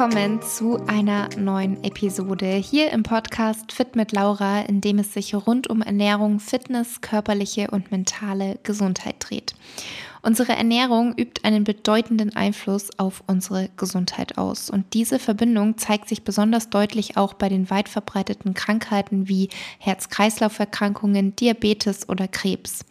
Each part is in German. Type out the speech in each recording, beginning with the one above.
willkommen zu einer neuen Episode hier im Podcast Fit mit Laura, in dem es sich rund um Ernährung, Fitness, körperliche und mentale Gesundheit dreht. Unsere Ernährung übt einen bedeutenden Einfluss auf unsere Gesundheit aus. Und diese Verbindung zeigt sich besonders deutlich auch bei den weit verbreiteten Krankheiten wie Herz-Kreislauf-Erkrankungen, Diabetes oder Krebs.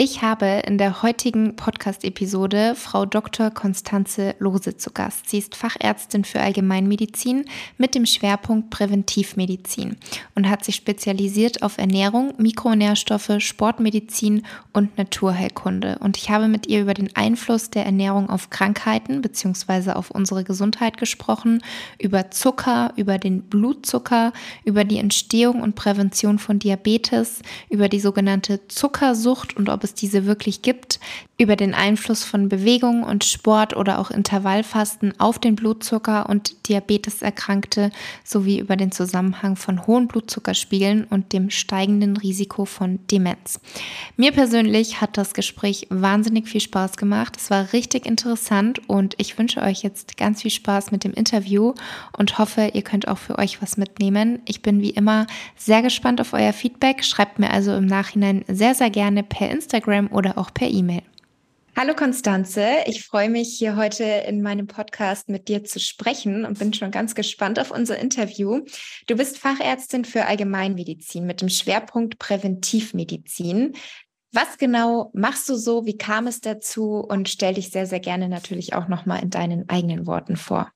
Ich habe in der heutigen Podcast-Episode Frau Dr. Konstanze Lose zu Gast. Sie ist Fachärztin für Allgemeinmedizin mit dem Schwerpunkt Präventivmedizin und hat sich spezialisiert auf Ernährung, Mikronährstoffe, Sportmedizin und Naturheilkunde. Und ich habe mit ihr über den Einfluss der Ernährung auf Krankheiten bzw. auf unsere Gesundheit gesprochen, über Zucker, über den Blutzucker, über die Entstehung und Prävention von Diabetes, über die sogenannte Zuckersucht und ob es es diese wirklich gibt, über den Einfluss von Bewegung und Sport oder auch Intervallfasten auf den Blutzucker und Diabeteserkrankte sowie über den Zusammenhang von hohen Blutzuckerspiegeln und dem steigenden Risiko von Demenz. Mir persönlich hat das Gespräch wahnsinnig viel Spaß gemacht. Es war richtig interessant und ich wünsche euch jetzt ganz viel Spaß mit dem Interview und hoffe, ihr könnt auch für euch was mitnehmen. Ich bin wie immer sehr gespannt auf euer Feedback. Schreibt mir also im Nachhinein sehr, sehr gerne per Instagram oder auch per E-Mail. Hallo Konstanze, ich freue mich hier heute in meinem Podcast mit dir zu sprechen und bin schon ganz gespannt auf unser Interview. Du bist Fachärztin für Allgemeinmedizin mit dem Schwerpunkt Präventivmedizin. Was genau machst du so? Wie kam es dazu? Und stell dich sehr, sehr gerne natürlich auch nochmal in deinen eigenen Worten vor.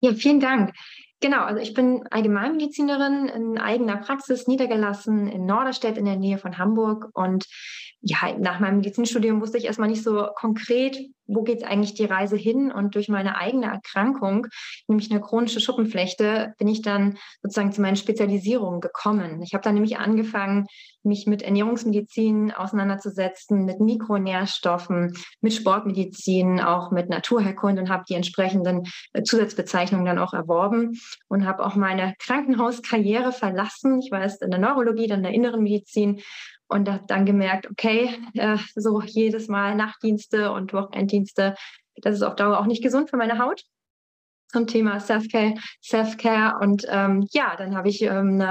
Ja, vielen Dank. Genau, also ich bin Allgemeinmedizinerin in eigener Praxis niedergelassen in Norderstedt in der Nähe von Hamburg. Und ja, nach meinem Medizinstudium wusste ich erstmal nicht so konkret, wo geht eigentlich die Reise hin? Und durch meine eigene Erkrankung, nämlich eine chronische Schuppenflechte, bin ich dann sozusagen zu meinen Spezialisierungen gekommen. Ich habe dann nämlich angefangen, mich mit Ernährungsmedizin auseinanderzusetzen, mit Mikronährstoffen, mit Sportmedizin, auch mit Naturherkunde und habe die entsprechenden äh, Zusatzbezeichnungen dann auch erworben und habe auch meine Krankenhauskarriere verlassen. Ich war erst in der Neurologie, dann in der inneren Medizin und habe dann gemerkt, okay, äh, so jedes Mal Nachtdienste und Wochenenddienste, das ist auf Dauer auch nicht gesund für meine Haut. Zum Thema Self-Care, Self-Care. Und ähm, ja, dann habe ich ähm,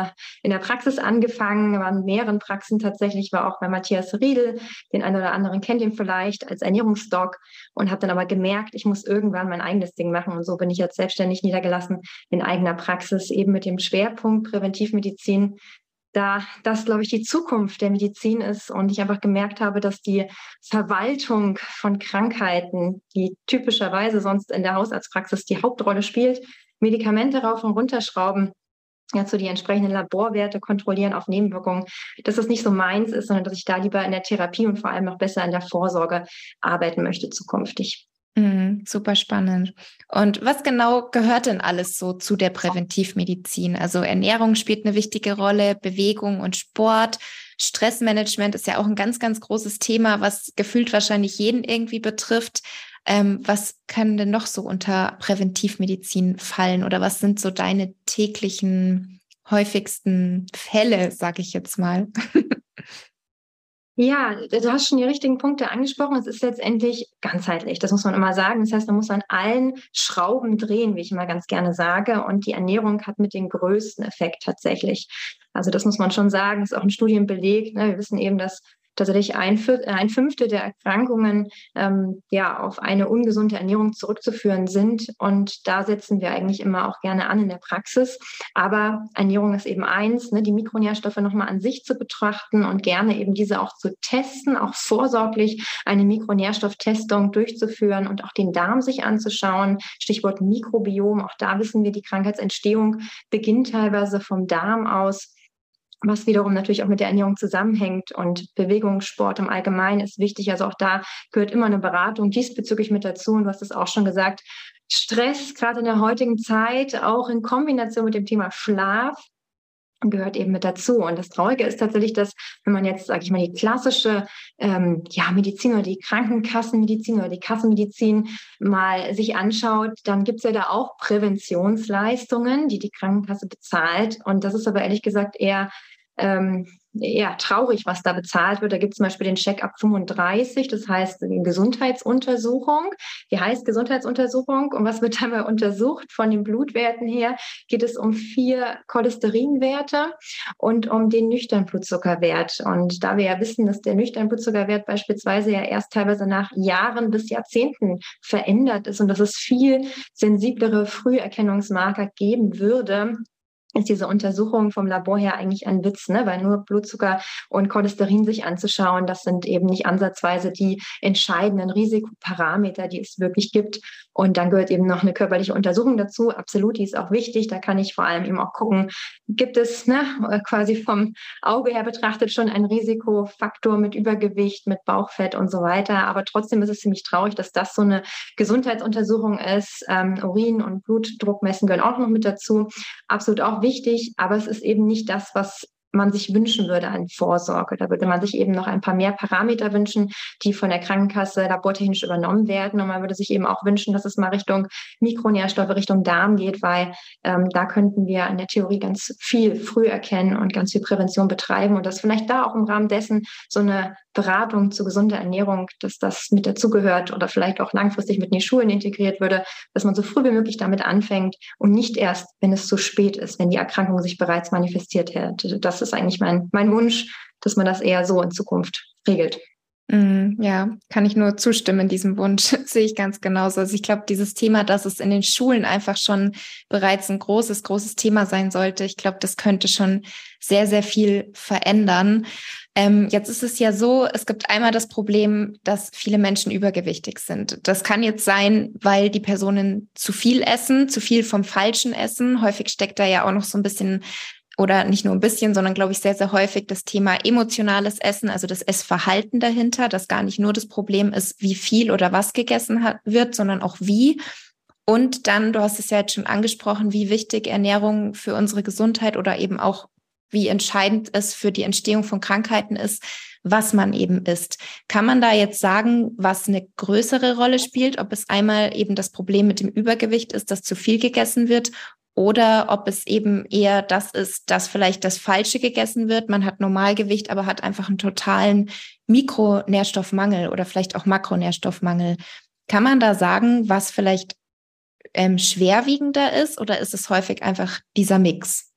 in der Praxis angefangen, waren mehreren Praxen tatsächlich, war auch bei Matthias Riedel, den einen oder anderen kennt ihn vielleicht als Ernährungsdoc und habe dann aber gemerkt, ich muss irgendwann mein eigenes Ding machen. Und so bin ich jetzt selbstständig niedergelassen in eigener Praxis, eben mit dem Schwerpunkt Präventivmedizin, da das, glaube ich, die Zukunft der Medizin ist und ich einfach gemerkt habe, dass die Verwaltung von Krankheiten, die typischerweise sonst in der Hausarztpraxis die Hauptrolle spielt, Medikamente rauf und runterschrauben, ja, zu die entsprechenden Laborwerte kontrollieren auf Nebenwirkungen, dass das nicht so meins ist, sondern dass ich da lieber in der Therapie und vor allem noch besser in der Vorsorge arbeiten möchte zukünftig. Mhm, super spannend. Und was genau gehört denn alles so zu der Präventivmedizin? Also Ernährung spielt eine wichtige Rolle, Bewegung und Sport. Stressmanagement ist ja auch ein ganz, ganz großes Thema, was gefühlt wahrscheinlich jeden irgendwie betrifft. Ähm, was können denn noch so unter Präventivmedizin fallen oder was sind so deine täglichen häufigsten Fälle, sage ich jetzt mal? Ja, du hast schon die richtigen Punkte angesprochen. Es ist letztendlich ganzheitlich. Das muss man immer sagen. Das heißt, man muss an allen Schrauben drehen, wie ich immer ganz gerne sage. Und die Ernährung hat mit den größten Effekt tatsächlich. Also das muss man schon sagen. Das ist auch in Studien belegt. Ne? Wir wissen eben, dass tatsächlich ein, ein Fünftel der Erkrankungen ähm, ja auf eine ungesunde Ernährung zurückzuführen sind. Und da setzen wir eigentlich immer auch gerne an in der Praxis. Aber Ernährung ist eben eins, ne, die Mikronährstoffe nochmal an sich zu betrachten und gerne eben diese auch zu testen, auch vorsorglich eine Mikronährstofftestung durchzuführen und auch den Darm sich anzuschauen. Stichwort Mikrobiom, auch da wissen wir, die Krankheitsentstehung beginnt teilweise vom Darm aus was wiederum natürlich auch mit der Ernährung zusammenhängt und Bewegung, Sport im Allgemeinen ist wichtig. Also auch da gehört immer eine Beratung diesbezüglich mit dazu. Und du hast es auch schon gesagt, Stress, gerade in der heutigen Zeit, auch in Kombination mit dem Thema Schlaf, gehört eben mit dazu. Und das Traurige ist tatsächlich, dass wenn man jetzt, sage ich mal, die klassische ähm, ja, Medizin oder die Krankenkassenmedizin oder die Kassenmedizin mal sich anschaut, dann gibt es ja da auch Präventionsleistungen, die die Krankenkasse bezahlt. Und das ist aber ehrlich gesagt eher ähm, ja, traurig, was da bezahlt wird. Da gibt es zum Beispiel den Check ab 35, das heißt eine Gesundheitsuntersuchung. Wie heißt Gesundheitsuntersuchung und was wird dabei untersucht? Von den Blutwerten her geht es um vier Cholesterinwerte und um den nüchternen Blutzuckerwert. Und da wir ja wissen, dass der nüchterne Blutzuckerwert beispielsweise ja erst teilweise nach Jahren bis Jahrzehnten verändert ist und dass es viel sensiblere Früherkennungsmarker geben würde, ist diese Untersuchung vom Labor her eigentlich ein Witz, ne? weil nur Blutzucker und Cholesterin sich anzuschauen, das sind eben nicht ansatzweise die entscheidenden Risikoparameter, die es wirklich gibt. Und dann gehört eben noch eine körperliche Untersuchung dazu. Absolut, die ist auch wichtig. Da kann ich vor allem eben auch gucken, gibt es ne, quasi vom Auge her betrachtet schon einen Risikofaktor mit Übergewicht, mit Bauchfett und so weiter. Aber trotzdem ist es ziemlich traurig, dass das so eine Gesundheitsuntersuchung ist. Ähm, Urin und Blutdruck messen gehören auch noch mit dazu. Absolut auch wichtig, aber es ist eben nicht das, was man sich wünschen würde an Vorsorge. Da würde man sich eben noch ein paar mehr Parameter wünschen, die von der Krankenkasse labortechnisch übernommen werden. Und man würde sich eben auch wünschen, dass es mal Richtung Mikronährstoffe, Richtung Darm geht, weil ähm, da könnten wir in der Theorie ganz viel früh erkennen und ganz viel Prävention betreiben und dass vielleicht da auch im Rahmen dessen so eine Beratung zu gesunder Ernährung, dass das mit dazugehört oder vielleicht auch langfristig mit in die Schulen integriert würde, dass man so früh wie möglich damit anfängt und nicht erst, wenn es zu spät ist, wenn die Erkrankung sich bereits manifestiert hätte. Das ist eigentlich mein, mein Wunsch, dass man das eher so in Zukunft regelt. Mm, ja, kann ich nur zustimmen diesem Wunsch. Sehe ich ganz genauso. Also ich glaube, dieses Thema, dass es in den Schulen einfach schon bereits ein großes, großes Thema sein sollte, ich glaube, das könnte schon sehr, sehr viel verändern. Ähm, jetzt ist es ja so, es gibt einmal das Problem, dass viele Menschen übergewichtig sind. Das kann jetzt sein, weil die Personen zu viel essen, zu viel vom Falschen essen. Häufig steckt da ja auch noch so ein bisschen oder nicht nur ein bisschen, sondern glaube ich sehr, sehr häufig das Thema emotionales Essen, also das Essverhalten dahinter, dass gar nicht nur das Problem ist, wie viel oder was gegessen hat, wird, sondern auch wie. Und dann, du hast es ja jetzt schon angesprochen, wie wichtig Ernährung für unsere Gesundheit oder eben auch wie entscheidend es für die Entstehung von Krankheiten ist, was man eben isst. Kann man da jetzt sagen, was eine größere Rolle spielt, ob es einmal eben das Problem mit dem Übergewicht ist, dass zu viel gegessen wird oder ob es eben eher das ist, dass vielleicht das Falsche gegessen wird. Man hat Normalgewicht, aber hat einfach einen totalen Mikronährstoffmangel oder vielleicht auch Makronährstoffmangel. Kann man da sagen, was vielleicht ähm, schwerwiegender ist oder ist es häufig einfach dieser Mix?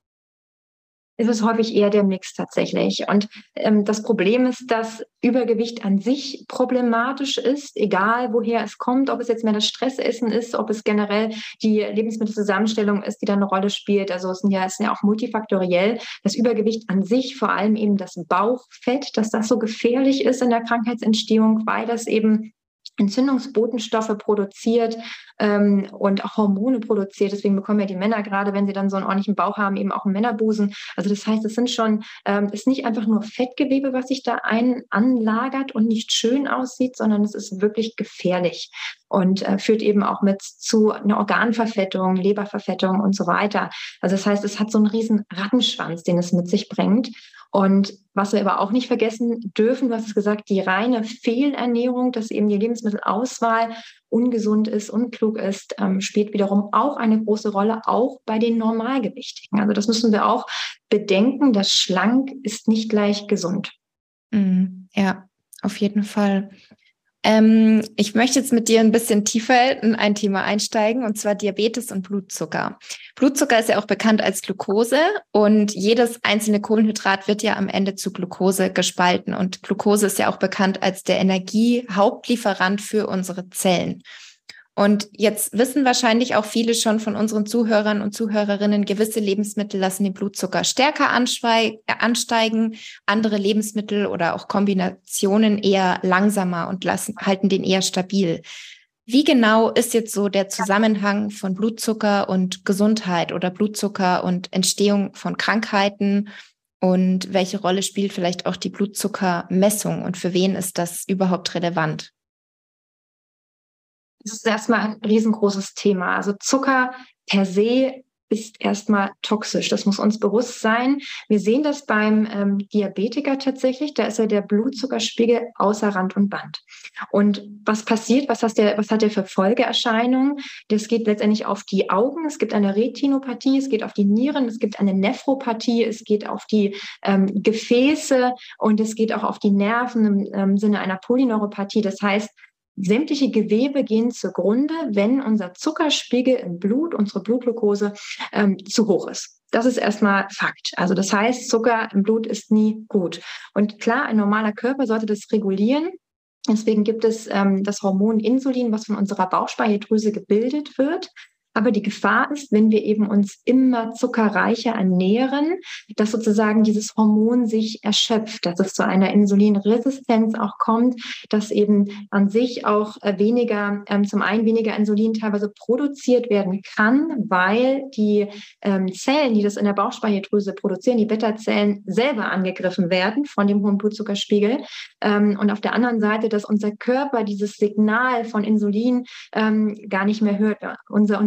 Ist es häufig eher der Mix tatsächlich. Und ähm, das Problem ist, dass Übergewicht an sich problematisch ist, egal woher es kommt, ob es jetzt mehr das Stressessen ist, ob es generell die Lebensmittelzusammenstellung ist, die da eine Rolle spielt. Also es sind ja, es sind ja auch multifaktoriell. Das Übergewicht an sich, vor allem eben das Bauchfett, dass das so gefährlich ist in der Krankheitsentstehung, weil das eben Entzündungsbotenstoffe produziert ähm, und auch Hormone produziert. Deswegen bekommen ja die Männer gerade, wenn sie dann so einen ordentlichen Bauch haben, eben auch einen Männerbusen. Also das heißt, es sind schon, ähm, ist nicht einfach nur Fettgewebe, was sich da ein anlagert und nicht schön aussieht, sondern es ist wirklich gefährlich und äh, führt eben auch mit zu einer Organverfettung, Leberverfettung und so weiter. Also das heißt, es hat so einen riesen Rattenschwanz, den es mit sich bringt. Und was wir aber auch nicht vergessen dürfen, du hast es gesagt, die reine Fehlernährung, dass eben die Lebensmittelauswahl ungesund ist, unklug ist, ähm, spielt wiederum auch eine große Rolle, auch bei den Normalgewichtigen. Also das müssen wir auch bedenken, dass schlank ist nicht gleich gesund. Mm, ja, auf jeden Fall. Ähm, ich möchte jetzt mit dir ein bisschen tiefer in ein Thema einsteigen, und zwar Diabetes und Blutzucker. Blutzucker ist ja auch bekannt als Glucose und jedes einzelne Kohlenhydrat wird ja am Ende zu Glucose gespalten. Und Glucose ist ja auch bekannt als der Energiehauptlieferant für unsere Zellen. Und jetzt wissen wahrscheinlich auch viele schon von unseren Zuhörern und Zuhörerinnen, gewisse Lebensmittel lassen den Blutzucker stärker äh, ansteigen, andere Lebensmittel oder auch Kombinationen eher langsamer und lassen, halten den eher stabil. Wie genau ist jetzt so der Zusammenhang von Blutzucker und Gesundheit oder Blutzucker und Entstehung von Krankheiten? Und welche Rolle spielt vielleicht auch die Blutzuckermessung und für wen ist das überhaupt relevant? Das ist erstmal ein riesengroßes Thema. Also Zucker per se ist erstmal toxisch. Das muss uns bewusst sein. Wir sehen das beim ähm, Diabetiker tatsächlich. Da ist ja der Blutzuckerspiegel außer Rand und Band. Und was passiert? Was, der, was hat der für Folgeerscheinungen? Das geht letztendlich auf die Augen. Es gibt eine Retinopathie. Es geht auf die Nieren. Es gibt eine Nephropathie. Es geht auf die ähm, Gefäße und es geht auch auf die Nerven im ähm, Sinne einer Polyneuropathie. Das heißt, Sämtliche Gewebe gehen zugrunde, wenn unser Zuckerspiegel im Blut, unsere Blutglucose ähm, zu hoch ist. Das ist erstmal Fakt. Also das heißt, Zucker im Blut ist nie gut. Und klar, ein normaler Körper sollte das regulieren. Deswegen gibt es ähm, das Hormon Insulin, was von unserer Bauchspeicheldrüse gebildet wird. Aber die Gefahr ist, wenn wir eben uns immer zuckerreicher ernähren, dass sozusagen dieses Hormon sich erschöpft, dass es zu einer Insulinresistenz auch kommt, dass eben an sich auch äh, weniger, ähm, zum einen weniger Insulin teilweise produziert werden kann, weil die ähm, Zellen, die das in der Bauchspeicheldrüse produzieren, die Beta-Zellen selber angegriffen werden von dem hohen Blutzuckerspiegel. Ähm, und auf der anderen Seite, dass unser Körper dieses Signal von Insulin gar nicht mehr hört. Unser,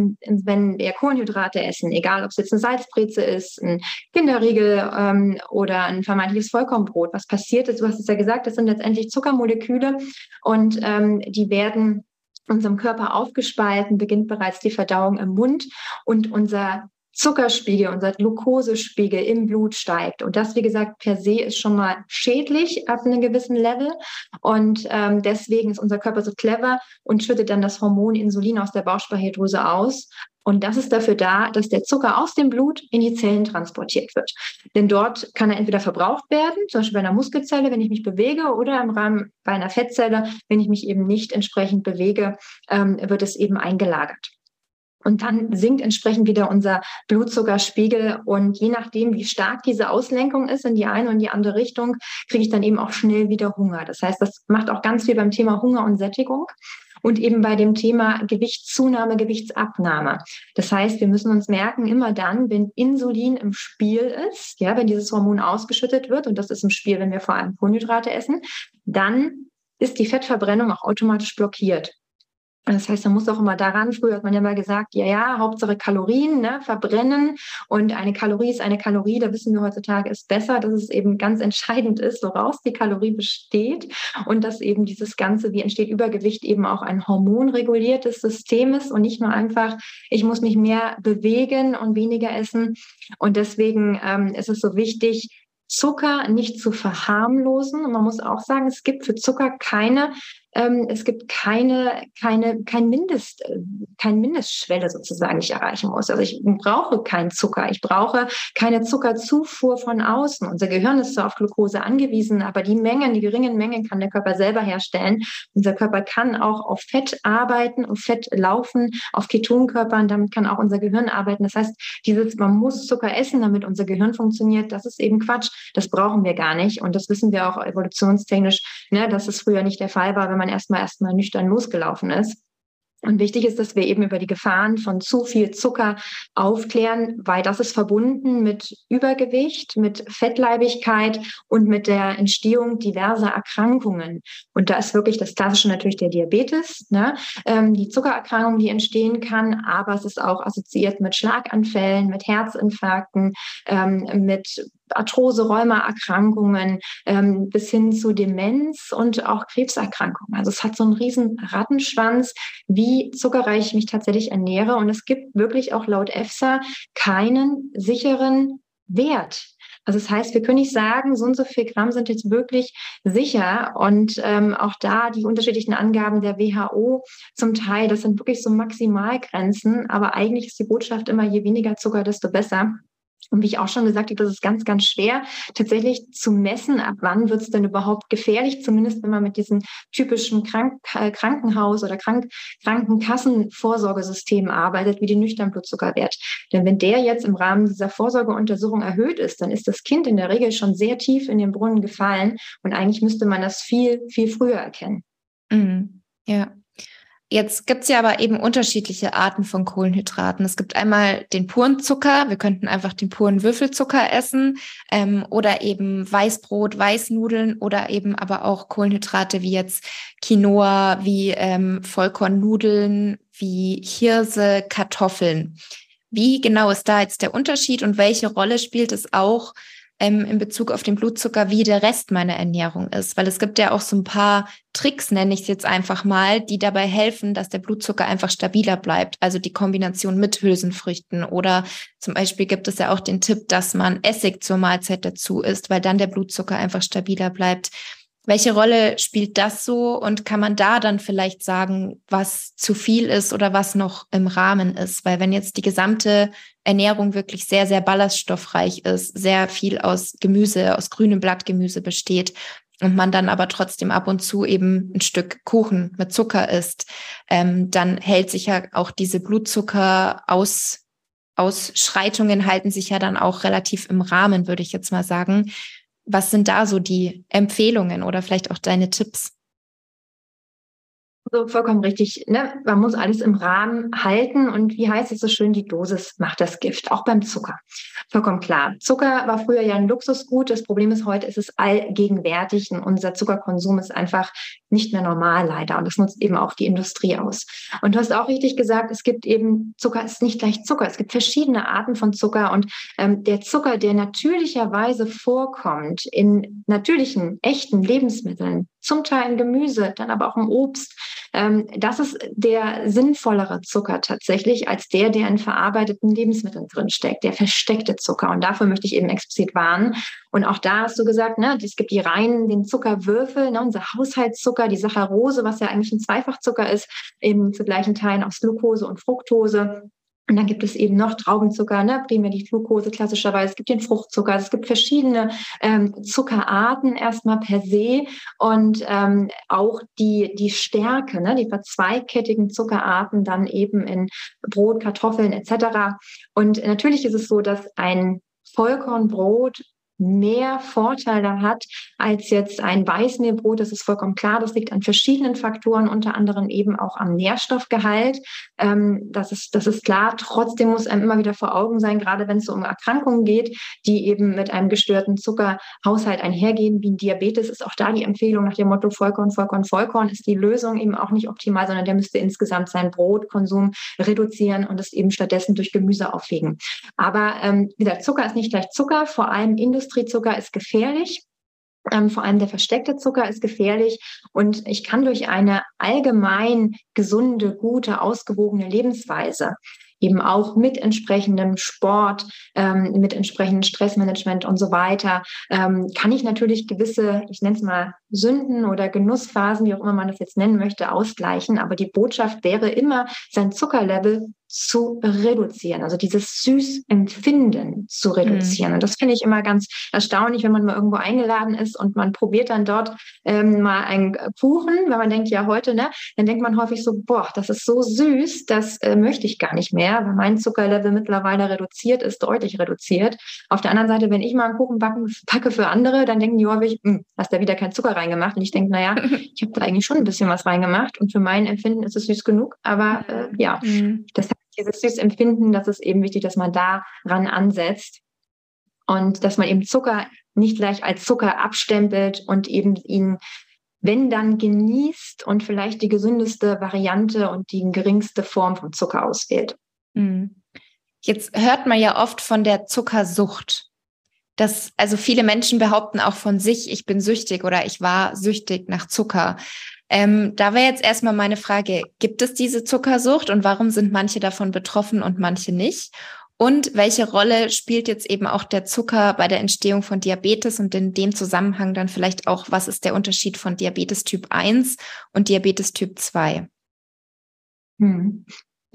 wenn wir Kohlenhydrate essen, egal ob es jetzt eine Salzbreze ist, ein Kinderriegel ähm, oder ein vermeintliches Vollkornbrot, was passiert ist, du hast es ja gesagt, das sind letztendlich Zuckermoleküle und ähm, die werden unserem Körper aufgespalten, beginnt bereits die Verdauung im Mund und unser Zuckerspiegel, unser Glukosespiegel im Blut steigt. Und das, wie gesagt, per se ist schon mal schädlich ab einem gewissen Level. Und ähm, deswegen ist unser Körper so clever und schüttet dann das Hormon Insulin aus der Bauchspeicheldrüse aus. Und das ist dafür da, dass der Zucker aus dem Blut in die Zellen transportiert wird. Denn dort kann er entweder verbraucht werden, zum Beispiel bei einer Muskelzelle, wenn ich mich bewege, oder im Rahmen bei einer Fettzelle, wenn ich mich eben nicht entsprechend bewege, ähm, wird es eben eingelagert. Und dann sinkt entsprechend wieder unser Blutzuckerspiegel. Und je nachdem, wie stark diese Auslenkung ist in die eine und die andere Richtung, kriege ich dann eben auch schnell wieder Hunger. Das heißt, das macht auch ganz viel beim Thema Hunger und Sättigung und eben bei dem Thema Gewichtszunahme, Gewichtsabnahme. Das heißt, wir müssen uns merken, immer dann, wenn Insulin im Spiel ist, ja, wenn dieses Hormon ausgeschüttet wird, und das ist im Spiel, wenn wir vor allem Kohlenhydrate essen, dann ist die Fettverbrennung auch automatisch blockiert. Das heißt, man muss auch immer daran, früher hat man ja mal gesagt, ja, ja, Hauptsache Kalorien, ne, verbrennen. Und eine Kalorie ist eine Kalorie, da wissen wir heutzutage ist besser, dass es eben ganz entscheidend ist, woraus die Kalorie besteht. Und dass eben dieses Ganze, wie entsteht Übergewicht, eben auch ein hormonreguliertes System ist und nicht nur einfach, ich muss mich mehr bewegen und weniger essen. Und deswegen ähm, ist es so wichtig, Zucker nicht zu verharmlosen. Und man muss auch sagen, es gibt für Zucker keine ähm, es gibt keine, keine, kein Mindest, äh, kein Mindestschwelle sozusagen, die ich erreichen muss. Also ich brauche keinen Zucker. Ich brauche keine Zuckerzufuhr von außen. Unser Gehirn ist zwar auf Glucose angewiesen, aber die Mengen, die geringen Mengen kann der Körper selber herstellen. Unser Körper kann auch auf Fett arbeiten, auf Fett laufen, auf Ketonkörpern. Damit kann auch unser Gehirn arbeiten. Das heißt, dieses, man muss Zucker essen, damit unser Gehirn funktioniert, das ist eben Quatsch. Das brauchen wir gar nicht. Und das wissen wir auch evolutionstechnisch, ne, dass es früher nicht der Fall war, wenn man man erstmal erstmal nüchtern losgelaufen ist. Und wichtig ist, dass wir eben über die Gefahren von zu viel Zucker aufklären, weil das ist verbunden mit Übergewicht, mit Fettleibigkeit und mit der Entstehung diverser Erkrankungen. Und da ist wirklich das Klassische natürlich der Diabetes, ne? ähm, die Zuckererkrankung, die entstehen kann, aber es ist auch assoziiert mit Schlaganfällen, mit Herzinfarkten, ähm, mit Arthrose, Rheumaerkrankungen ähm, bis hin zu Demenz und auch Krebserkrankungen. Also es hat so einen riesen Rattenschwanz, wie zuckerreich ich mich tatsächlich ernähre. Und es gibt wirklich auch laut EFSA keinen sicheren Wert. Also das heißt, wir können nicht sagen, so und so viel Gramm sind jetzt wirklich sicher. Und ähm, auch da die unterschiedlichen Angaben der WHO zum Teil, das sind wirklich so Maximalgrenzen. Aber eigentlich ist die Botschaft immer, je weniger Zucker, desto besser. Und wie ich auch schon gesagt habe, das ist ganz, ganz schwer, tatsächlich zu messen, ab wann wird es denn überhaupt gefährlich, zumindest wenn man mit diesem typischen Krank äh, Krankenhaus- oder Krank Krankenkassenvorsorgesystem arbeitet, wie den Nüchternblutzuckerwert. Denn wenn der jetzt im Rahmen dieser Vorsorgeuntersuchung erhöht ist, dann ist das Kind in der Regel schon sehr tief in den Brunnen gefallen und eigentlich müsste man das viel, viel früher erkennen. Mhm. Ja. Jetzt gibt es ja aber eben unterschiedliche Arten von Kohlenhydraten. Es gibt einmal den puren Zucker, wir könnten einfach den puren Würfelzucker essen ähm, oder eben Weißbrot, Weißnudeln oder eben aber auch Kohlenhydrate wie jetzt Quinoa, wie ähm, Vollkornnudeln, wie Hirse, Kartoffeln. Wie genau ist da jetzt der Unterschied und welche Rolle spielt es auch ähm, in Bezug auf den Blutzucker, wie der Rest meiner Ernährung ist? Weil es gibt ja auch so ein paar Tricks, nenne ich es jetzt einfach mal, die dabei helfen, dass der Blutzucker einfach stabiler bleibt. Also die Kombination mit Hülsenfrüchten oder zum Beispiel gibt es ja auch den Tipp, dass man Essig zur Mahlzeit dazu isst, weil dann der Blutzucker einfach stabiler bleibt. Welche Rolle spielt das so und kann man da dann vielleicht sagen, was zu viel ist oder was noch im Rahmen ist? Weil wenn jetzt die gesamte Ernährung wirklich sehr, sehr ballaststoffreich ist, sehr viel aus Gemüse, aus grünem Blattgemüse besteht und man dann aber trotzdem ab und zu eben ein Stück Kuchen mit Zucker isst, ähm, dann hält sich ja auch diese Blutzucker aus Ausschreitungen halten sich ja dann auch relativ im Rahmen, würde ich jetzt mal sagen. Was sind da so die Empfehlungen oder vielleicht auch deine Tipps? So vollkommen richtig. Ne? Man muss alles im Rahmen halten und wie heißt es so schön, die Dosis macht das Gift, auch beim Zucker. Vollkommen klar. Zucker war früher ja ein Luxusgut. Das Problem ist, heute ist es allgegenwärtig und unser Zuckerkonsum ist einfach nicht mehr normal leider. Und das nutzt eben auch die Industrie aus. Und du hast auch richtig gesagt, es gibt eben, Zucker ist nicht gleich Zucker. Es gibt verschiedene Arten von Zucker und ähm, der Zucker, der natürlicherweise vorkommt in natürlichen, echten Lebensmitteln, zum Teil im Gemüse, dann aber auch im Obst, ähm, das ist der sinnvollere Zucker tatsächlich als der, der in verarbeiteten Lebensmitteln drinsteckt, der versteckte Zucker. Und dafür möchte ich eben explizit warnen. Und auch da hast du gesagt, ne, es gibt die reinen, den Zuckerwürfel, ne, unser Haushaltszucker, die Saccharose, was ja eigentlich ein Zweifachzucker ist, eben zu gleichen Teilen aus Glucose und Fructose. Und dann gibt es eben noch Traubenzucker, ne, primär die Glucose klassischerweise. Es gibt den Fruchtzucker. Es gibt verschiedene ähm, Zuckerarten erstmal per se und ähm, auch die, die Stärke, ne, die verzweigkettigen Zuckerarten dann eben in Brot, Kartoffeln etc. Und natürlich ist es so, dass ein Vollkornbrot mehr Vorteile hat als jetzt ein Weißmehlbrot. Das ist vollkommen klar. Das liegt an verschiedenen Faktoren, unter anderem eben auch am Nährstoffgehalt. Ähm, das, ist, das ist klar. Trotzdem muss einem immer wieder vor Augen sein, gerade wenn es so um Erkrankungen geht, die eben mit einem gestörten Zuckerhaushalt einhergehen, wie ein Diabetes, ist auch da die Empfehlung nach dem Motto Vollkorn, Vollkorn, Vollkorn ist die Lösung eben auch nicht optimal, sondern der müsste insgesamt seinen Brotkonsum reduzieren und es eben stattdessen durch Gemüse aufwiegen. Aber ähm, wie Zucker ist nicht gleich Zucker, vor allem Industrie Industriezucker ist gefährlich. Ähm, vor allem der versteckte Zucker ist gefährlich und ich kann durch eine allgemein gesunde, gute, ausgewogene Lebensweise eben auch mit entsprechendem Sport, ähm, mit entsprechendem Stressmanagement und so weiter, ähm, kann ich natürlich gewisse, ich nenne es mal Sünden oder Genussphasen, wie auch immer man das jetzt nennen möchte, ausgleichen. Aber die Botschaft wäre immer, sein Zuckerlevel zu reduzieren, also dieses Süßempfinden zu reduzieren. Mhm. Und das finde ich immer ganz erstaunlich, wenn man mal irgendwo eingeladen ist und man probiert dann dort ähm, mal einen Kuchen, weil man denkt, ja heute, ne, dann denkt man häufig so, boah, das ist so süß, das äh, möchte ich gar nicht mehr, weil mein Zuckerlevel mittlerweile reduziert ist, deutlich reduziert. Auf der anderen Seite, wenn ich mal einen Kuchen backen, packe für andere, dann denken die häufig, hm, hast da wieder kein Zucker reingemacht. Und ich denke, naja, ich habe da eigentlich schon ein bisschen was reingemacht und für mein Empfinden ist es süß genug. Aber äh, ja, mhm. das dieses Süßempfinden, das ist eben wichtig, dass man daran ansetzt und dass man eben Zucker nicht gleich als Zucker abstempelt und eben ihn, wenn dann genießt und vielleicht die gesündeste Variante und die geringste Form von Zucker auswählt. Mhm. Jetzt hört man ja oft von der Zuckersucht. Das, also viele Menschen behaupten auch von sich, ich bin süchtig oder ich war süchtig nach Zucker. Ähm, da wäre jetzt erstmal meine Frage, gibt es diese Zuckersucht und warum sind manche davon betroffen und manche nicht? Und welche Rolle spielt jetzt eben auch der Zucker bei der Entstehung von Diabetes und in dem Zusammenhang dann vielleicht auch, was ist der Unterschied von Diabetes Typ 1 und Diabetes Typ 2? Hm.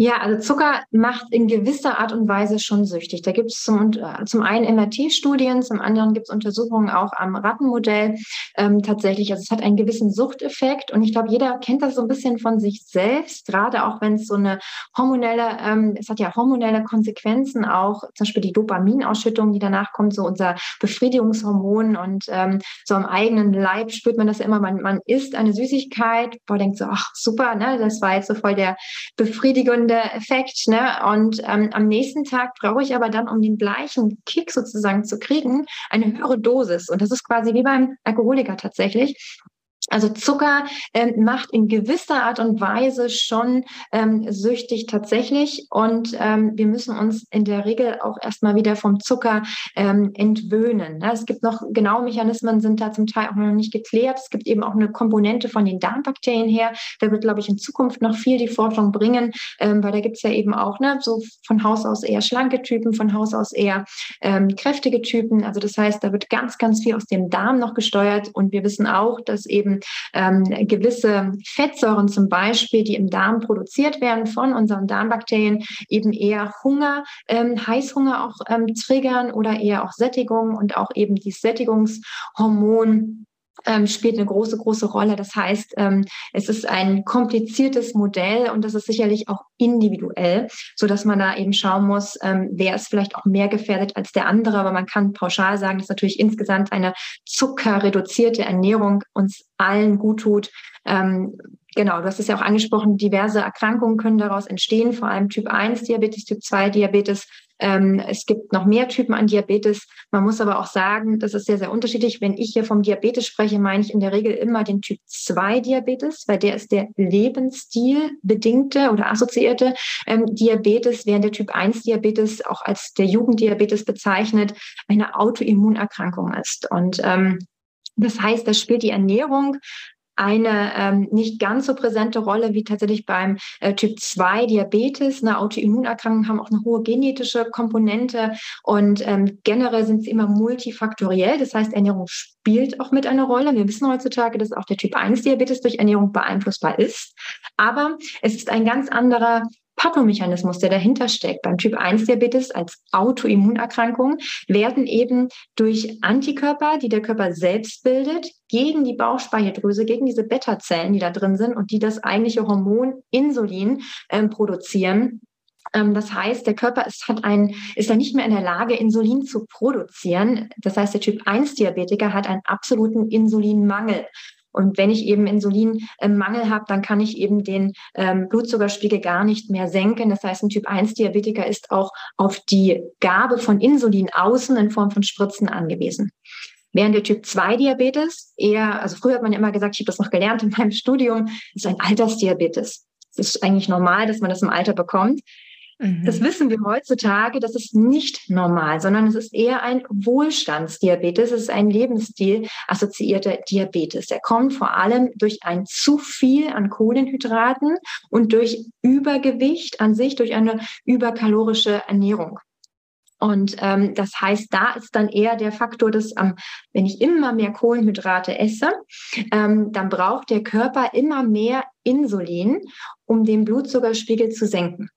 Ja, also Zucker macht in gewisser Art und Weise schon süchtig. Da gibt es zum, äh, zum einen MRT-Studien, zum anderen gibt es Untersuchungen auch am Rattenmodell ähm, tatsächlich. Also es hat einen gewissen Suchteffekt und ich glaube, jeder kennt das so ein bisschen von sich selbst, gerade auch wenn es so eine hormonelle, ähm, es hat ja hormonelle Konsequenzen auch, zum Beispiel die Dopaminausschüttung, die danach kommt, so unser Befriedigungshormon und ähm, so am eigenen Leib spürt man das immer, man, man isst eine Süßigkeit, boah, denkt so, ach super, ne, das war jetzt so voll der befriedigende der Effekt. Ne? Und ähm, am nächsten Tag brauche ich aber dann, um den gleichen Kick sozusagen zu kriegen, eine höhere Dosis. Und das ist quasi wie beim Alkoholiker tatsächlich. Also Zucker ähm, macht in gewisser Art und Weise schon ähm, süchtig tatsächlich und ähm, wir müssen uns in der Regel auch erstmal wieder vom Zucker ähm, entwöhnen. Ja, es gibt noch genaue Mechanismen, sind da zum Teil auch noch nicht geklärt. Es gibt eben auch eine Komponente von den Darmbakterien her. Da wird, glaube ich, in Zukunft noch viel die Forschung bringen, ähm, weil da gibt es ja eben auch ne, so von Haus aus eher schlanke Typen, von Haus aus eher ähm, kräftige Typen. Also das heißt, da wird ganz, ganz viel aus dem Darm noch gesteuert und wir wissen auch, dass eben ähm, gewisse Fettsäuren zum Beispiel, die im Darm produziert werden von unseren Darmbakterien, eben eher Hunger, ähm, Heißhunger auch ähm, triggern oder eher auch Sättigung und auch eben die Sättigungshormon ähm, spielt eine große, große Rolle. Das heißt, ähm, es ist ein kompliziertes Modell und das ist sicherlich auch individuell, so dass man da eben schauen muss, ähm, wer ist vielleicht auch mehr gefährdet als der andere. Aber man kann pauschal sagen, dass natürlich insgesamt eine zuckerreduzierte Ernährung uns allen gut tut. Ähm, genau, du hast es ja auch angesprochen, diverse Erkrankungen können daraus entstehen, vor allem Typ 1 Diabetes, Typ 2 Diabetes, ähm, es gibt noch mehr Typen an Diabetes. Man muss aber auch sagen, das ist sehr, sehr unterschiedlich. Wenn ich hier vom Diabetes spreche, meine ich in der Regel immer den Typ 2 Diabetes, weil der ist der Lebensstil bedingte oder assoziierte ähm, Diabetes, während der Typ 1 Diabetes auch als der Jugenddiabetes bezeichnet, eine Autoimmunerkrankung ist. Und ähm, das heißt, da spielt die Ernährung eine ähm, nicht ganz so präsente Rolle wie tatsächlich beim äh, Typ 2 Diabetes. Eine Autoimmunerkrankung haben auch eine hohe genetische Komponente und ähm, generell sind sie immer multifaktoriell. Das heißt, Ernährung spielt auch mit einer Rolle. Wir wissen heutzutage, dass auch der Typ 1 Diabetes durch Ernährung beeinflussbar ist. Aber es ist ein ganz anderer Pathomechanismus, der dahinter steckt. Beim Typ 1 Diabetes als Autoimmunerkrankung werden eben durch Antikörper, die der Körper selbst bildet, gegen die Bauchspeicheldrüse, gegen diese Beta-Zellen, die da drin sind und die das eigentliche Hormon Insulin ähm, produzieren, ähm, das heißt, der Körper ist, hat ein, ist dann nicht mehr in der Lage, Insulin zu produzieren. Das heißt, der Typ 1 Diabetiker hat einen absoluten Insulinmangel. Und wenn ich eben Insulinmangel habe, dann kann ich eben den ähm, Blutzuckerspiegel gar nicht mehr senken. Das heißt, ein Typ-1-Diabetiker ist auch auf die Gabe von Insulin außen in Form von Spritzen angewiesen. Während der Typ-2-Diabetes eher, also früher hat man immer gesagt, ich habe das noch gelernt in meinem Studium, ist ein Altersdiabetes. Es ist eigentlich normal, dass man das im Alter bekommt. Das mhm. wissen wir heutzutage, das ist nicht normal, sondern es ist eher ein Wohlstandsdiabetes, es ist ein Lebensstil assoziierter Diabetes. Der kommt vor allem durch ein zu viel an Kohlenhydraten und durch Übergewicht an sich, durch eine überkalorische Ernährung. Und ähm, das heißt, da ist dann eher der Faktor, dass ähm, wenn ich immer mehr Kohlenhydrate esse, ähm, dann braucht der Körper immer mehr Insulin, um den Blutzuckerspiegel zu senken.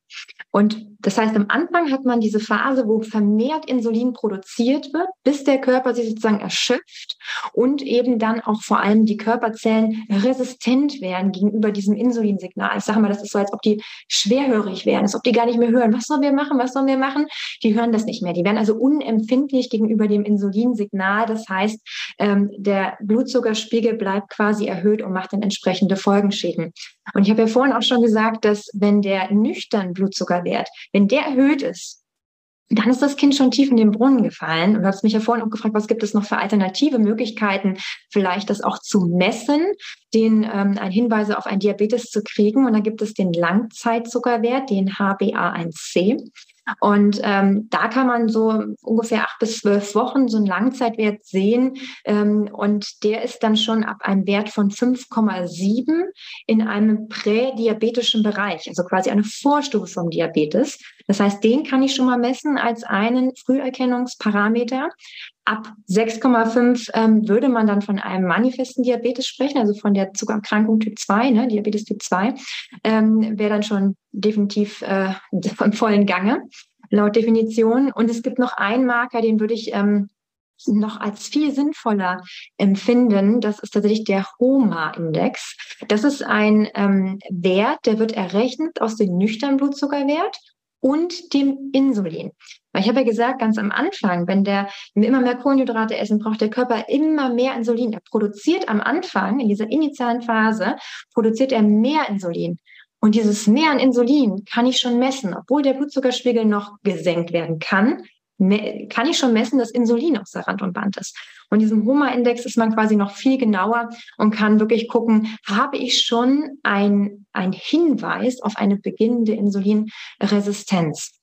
Und das heißt, am Anfang hat man diese Phase, wo vermehrt Insulin produziert wird, bis der Körper sich sozusagen erschöpft und eben dann auch vor allem die Körperzellen resistent werden gegenüber diesem Insulinsignal. Ich sage mal, das ist so, als ob die schwerhörig werden, als ob die gar nicht mehr hören. Was sollen wir machen? Was sollen wir machen? Die hören das nicht mehr. Die werden also unempfindlich gegenüber dem Insulinsignal. Das heißt, ähm, der Blutzuckerspiegel bleibt quasi erhöht und macht dann entsprechende Folgenschäden. Und ich habe ja vorhin auch schon gesagt, dass wenn der nüchtern Blutzuckerwert, wenn der erhöht ist, dann ist das Kind schon tief in den Brunnen gefallen. Und du hast mich ja vorhin auch gefragt, was gibt es noch für alternative Möglichkeiten, vielleicht das auch zu messen, den ähm, ein Hinweise auf ein Diabetes zu kriegen. Und da gibt es den Langzeitzuckerwert, den HbA1c. Und ähm, da kann man so ungefähr acht bis zwölf Wochen so einen Langzeitwert sehen. Ähm, und der ist dann schon ab einem Wert von 5,7 in einem prädiabetischen Bereich, also quasi eine Vorstufe vom Diabetes. Das heißt, den kann ich schon mal messen als einen Früherkennungsparameter. Ab 6,5 ähm, würde man dann von einem manifesten Diabetes sprechen, also von der Zuckerkrankung Typ 2, ne, Diabetes Typ 2, ähm, wäre dann schon definitiv äh, im vollen Gange, laut Definition. Und es gibt noch einen Marker, den würde ich ähm, noch als viel sinnvoller empfinden. Das ist tatsächlich der HOMA-Index. Das ist ein ähm, Wert, der wird errechnet aus dem nüchternen Blutzuckerwert und dem Insulin. Weil ich habe ja gesagt, ganz am Anfang, wenn der wenn wir immer mehr Kohlenhydrate essen, braucht der Körper immer mehr Insulin. Er produziert am Anfang, in dieser initialen Phase, produziert er mehr Insulin. Und dieses Mehr an Insulin kann ich schon messen, obwohl der Blutzuckerspiegel noch gesenkt werden kann, kann ich schon messen, dass Insulin außer Rand und Band ist. Und diesem HOMA-Index ist man quasi noch viel genauer und kann wirklich gucken, habe ich schon ein, ein Hinweis auf eine beginnende Insulinresistenz.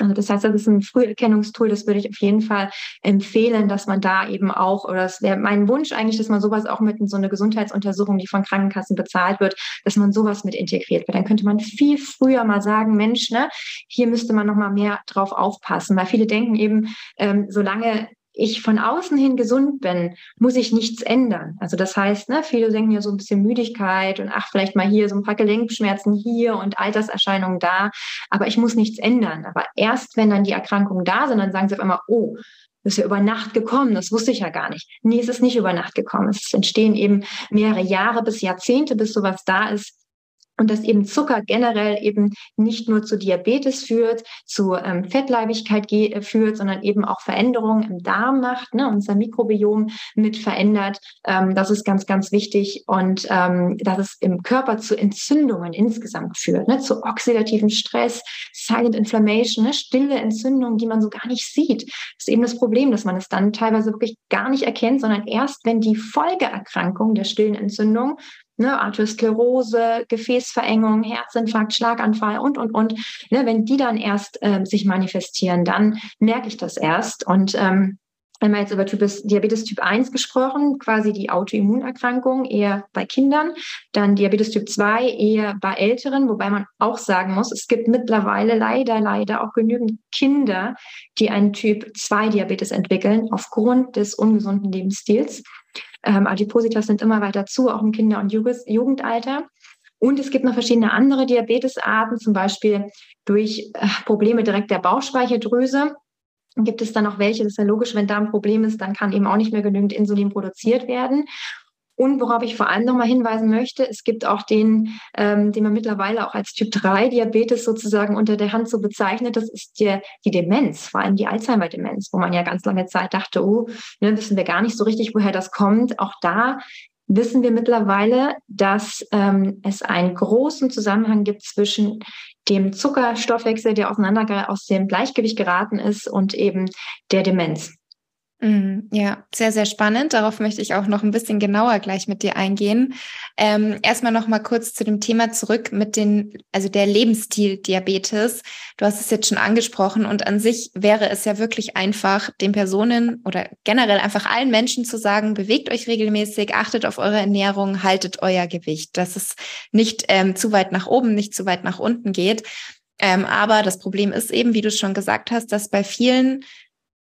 Also das heißt, das ist ein Früherkennungstool, das würde ich auf jeden Fall empfehlen, dass man da eben auch, oder das wäre mein Wunsch eigentlich, dass man sowas auch mit so eine Gesundheitsuntersuchung, die von Krankenkassen bezahlt wird, dass man sowas mit integriert wird. Dann könnte man viel früher mal sagen, Mensch, ne, hier müsste man noch mal mehr drauf aufpassen, weil viele denken eben, ähm, solange ich von außen hin gesund bin, muss ich nichts ändern. Also das heißt, ne, viele denken ja so ein bisschen Müdigkeit und ach, vielleicht mal hier so ein paar Gelenkschmerzen hier und Alterserscheinungen da, aber ich muss nichts ändern. Aber erst wenn dann die Erkrankungen da sind, dann sagen sie auf einmal, oh, das ist ja über Nacht gekommen, das wusste ich ja gar nicht. Nee, es ist nicht über Nacht gekommen. Es entstehen eben mehrere Jahre bis Jahrzehnte, bis sowas da ist, und dass eben Zucker generell eben nicht nur zu Diabetes führt, zu ähm, Fettleibigkeit äh, führt, sondern eben auch Veränderungen im Darm macht, ne, unser Mikrobiom mit verändert. Ähm, das ist ganz, ganz wichtig und ähm, dass es im Körper zu Entzündungen insgesamt führt, ne, zu oxidativen Stress, Silent Inflammation, ne, stille Entzündungen, die man so gar nicht sieht. Das ist eben das Problem, dass man es dann teilweise wirklich gar nicht erkennt, sondern erst wenn die Folgeerkrankung der stillen Entzündung ne, Arteriosklerose, Gefäßverengung, Herzinfarkt, Schlaganfall und, und, und. Ne, wenn die dann erst ähm, sich manifestieren, dann merke ich das erst. Und ähm, wenn wir jetzt über Types, Diabetes Typ 1 gesprochen, quasi die Autoimmunerkrankung eher bei Kindern, dann Diabetes Typ 2 eher bei Älteren, wobei man auch sagen muss, es gibt mittlerweile leider, leider auch genügend Kinder, die einen Typ 2 Diabetes entwickeln aufgrund des ungesunden Lebensstils. Ähm, Adipositas sind immer weiter zu, auch im Kinder- und Jugendalter. Und es gibt noch verschiedene andere Diabetesarten, zum Beispiel durch äh, Probleme direkt der Bauchspeicheldrüse. Gibt es dann auch welche, das ist ja logisch, wenn da ein Problem ist, dann kann eben auch nicht mehr genügend Insulin produziert werden. Und worauf ich vor allem nochmal hinweisen möchte, es gibt auch den, ähm, den man mittlerweile auch als Typ 3 Diabetes sozusagen unter der Hand so bezeichnet. Das ist der, die Demenz, vor allem die Alzheimer-Demenz, wo man ja ganz lange Zeit dachte, oh, ne, wissen wir gar nicht so richtig, woher das kommt. Auch da wissen wir mittlerweile, dass ähm, es einen großen Zusammenhang gibt zwischen dem Zuckerstoffwechsel, der auseinander aus dem Gleichgewicht geraten ist, und eben der Demenz. Mhm, ja, sehr, sehr spannend. Darauf möchte ich auch noch ein bisschen genauer gleich mit dir eingehen. Ähm, erstmal noch mal kurz zu dem Thema zurück mit den, also der Lebensstil-Diabetes. Du hast es jetzt schon angesprochen und an sich wäre es ja wirklich einfach, den Personen oder generell einfach allen Menschen zu sagen, bewegt euch regelmäßig, achtet auf eure Ernährung, haltet euer Gewicht, dass es nicht ähm, zu weit nach oben, nicht zu weit nach unten geht. Ähm, aber das Problem ist eben, wie du schon gesagt hast, dass bei vielen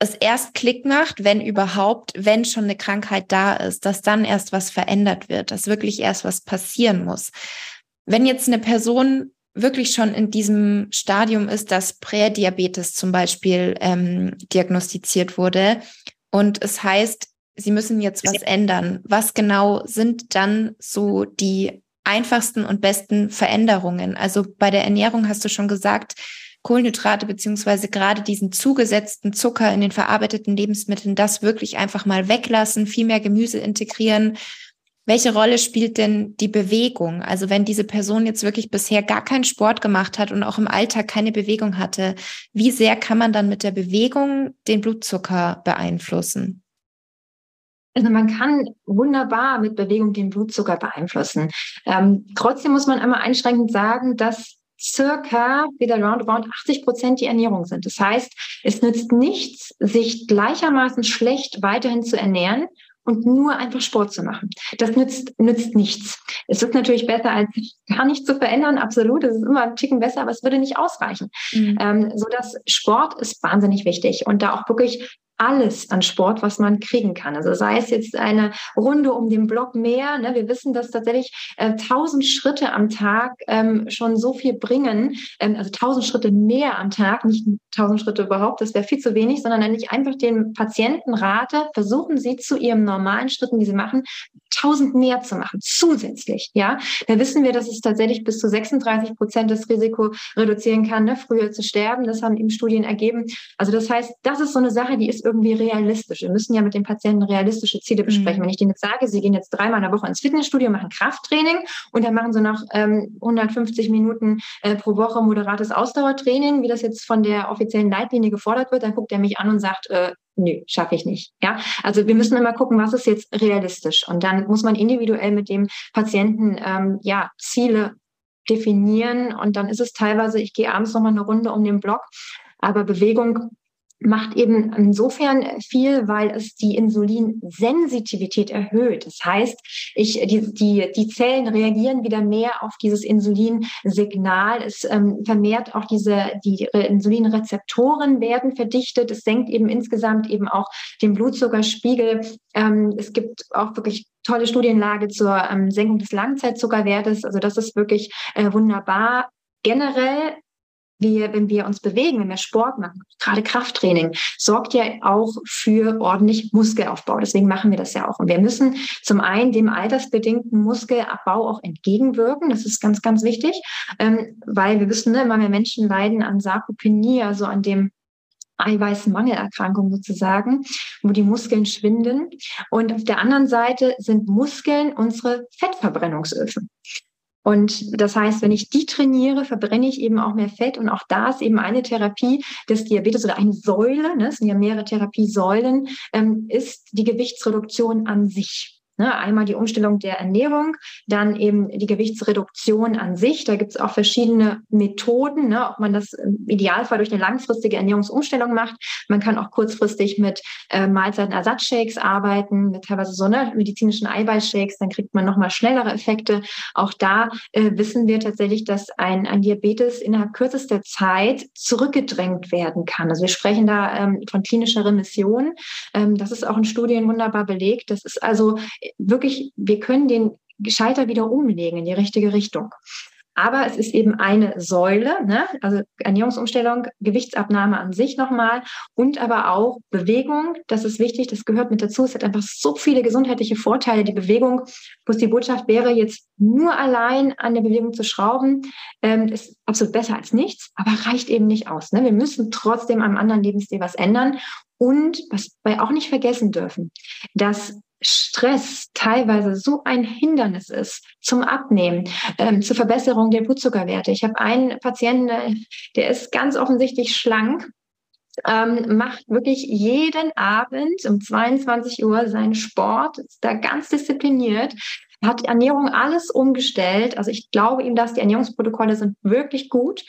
es erst Klick macht, wenn überhaupt, wenn schon eine Krankheit da ist, dass dann erst was verändert wird, dass wirklich erst was passieren muss. Wenn jetzt eine Person wirklich schon in diesem Stadium ist, dass Prädiabetes zum Beispiel ähm, diagnostiziert wurde und es heißt, sie müssen jetzt was ändern. Was genau sind dann so die einfachsten und besten Veränderungen? Also bei der Ernährung hast du schon gesagt, Kohlenhydrate beziehungsweise gerade diesen zugesetzten Zucker in den verarbeiteten Lebensmitteln, das wirklich einfach mal weglassen, viel mehr Gemüse integrieren. Welche Rolle spielt denn die Bewegung? Also wenn diese Person jetzt wirklich bisher gar keinen Sport gemacht hat und auch im Alltag keine Bewegung hatte, wie sehr kann man dann mit der Bewegung den Blutzucker beeinflussen? Also man kann wunderbar mit Bewegung den Blutzucker beeinflussen. Ähm, trotzdem muss man einmal einschränkend sagen, dass circa wieder roundabout 80 Prozent die Ernährung sind. Das heißt, es nützt nichts, sich gleichermaßen schlecht weiterhin zu ernähren und nur einfach Sport zu machen. Das nützt, nützt nichts. Es ist natürlich besser, als gar nicht zu verändern, absolut. Es ist immer ein Ticken besser, aber es würde nicht ausreichen. Mhm. Ähm, so dass Sport ist wahnsinnig wichtig und da auch wirklich alles an Sport, was man kriegen kann. Also sei es jetzt eine Runde um den Block mehr. Ne? Wir wissen, dass tatsächlich äh, tausend äh, Schritte am Tag ähm, schon so viel bringen. Ähm, also tausend Schritte mehr am Tag, nicht tausend Schritte überhaupt, das wäre viel zu wenig, sondern wenn ich einfach den Patienten rate, versuchen Sie zu Ihrem normalen Schritten, die Sie machen, tausend mehr zu machen, zusätzlich. Ja, da wissen wir, dass es tatsächlich bis zu 36 Prozent das Risiko reduzieren kann, ne? früher zu sterben. Das haben eben Studien ergeben. Also das heißt, das ist so eine Sache, die ist irgendwie realistisch. Wir müssen ja mit den Patienten realistische Ziele besprechen. Mhm. Wenn ich denen jetzt sage, sie gehen jetzt dreimal in der Woche ins Fitnessstudio, machen Krafttraining und dann machen sie noch ähm, 150 Minuten äh, pro Woche moderates Ausdauertraining, wie das jetzt von der offiziellen Leitlinie gefordert wird, dann guckt er mich an und sagt, äh, nö, schaffe ich nicht. Ja, also wir müssen immer gucken, was ist jetzt realistisch. Und dann muss man individuell mit dem Patienten ähm, ja Ziele definieren. Und dann ist es teilweise, ich gehe abends noch mal eine Runde um den Block, aber Bewegung macht eben insofern viel, weil es die Insulinsensitivität erhöht. Das heißt, ich, die, die, die Zellen reagieren wieder mehr auf dieses Insulinsignal. Es ähm, vermehrt auch diese, die Insulinrezeptoren werden verdichtet. Es senkt eben insgesamt eben auch den Blutzuckerspiegel. Ähm, es gibt auch wirklich tolle Studienlage zur ähm, Senkung des Langzeitzuckerwertes. Also das ist wirklich äh, wunderbar. Generell wir, wenn wir uns bewegen, wenn wir Sport machen, gerade Krafttraining, sorgt ja auch für ordentlich Muskelaufbau. Deswegen machen wir das ja auch. Und wir müssen zum einen dem altersbedingten Muskelabbau auch entgegenwirken. Das ist ganz, ganz wichtig, ähm, weil wir wissen, ne, immer mehr Menschen leiden an Sarkopenie, also an dem Eiweißmangelerkrankung sozusagen, wo die Muskeln schwinden. Und auf der anderen Seite sind Muskeln unsere Fettverbrennungsöfen. Und das heißt, wenn ich die trainiere, verbrenne ich eben auch mehr Fett. Und auch da ist eben eine Therapie des Diabetes oder eine Säule, ne, es sind ja mehrere Therapiesäulen, ähm, ist die Gewichtsreduktion an sich. Ne, einmal die Umstellung der Ernährung, dann eben die Gewichtsreduktion an sich. Da gibt es auch verschiedene Methoden, ne, ob man das im Idealfall durch eine langfristige Ernährungsumstellung macht. Man kann auch kurzfristig mit äh, Mahlzeitenersatzshakes arbeiten, mit teilweise so ne, medizinischen Eiweißshakes, dann kriegt man nochmal schnellere Effekte. Auch da äh, wissen wir tatsächlich, dass ein, ein Diabetes innerhalb kürzester Zeit zurückgedrängt werden kann. Also wir sprechen da ähm, von klinischer Remission. Ähm, das ist auch in Studien wunderbar belegt. Das ist also wirklich, wir können den Schalter wieder umlegen in die richtige Richtung. Aber es ist eben eine Säule, ne? also Ernährungsumstellung, Gewichtsabnahme an sich nochmal und aber auch Bewegung. Das ist wichtig, das gehört mit dazu. Es hat einfach so viele gesundheitliche Vorteile. Die Bewegung, es die Botschaft wäre, jetzt nur allein an der Bewegung zu schrauben, ähm, ist absolut besser als nichts, aber reicht eben nicht aus. Ne? Wir müssen trotzdem am anderen Lebensstil was ändern. Und was wir auch nicht vergessen dürfen, dass Stress teilweise so ein Hindernis ist zum Abnehmen, ähm, zur Verbesserung der Blutzuckerwerte. Ich habe einen Patienten, äh, der ist ganz offensichtlich schlank, ähm, macht wirklich jeden Abend um 22 Uhr seinen Sport, ist da ganz diszipliniert, hat Ernährung alles umgestellt. Also ich glaube ihm, dass die Ernährungsprotokolle sind wirklich gut.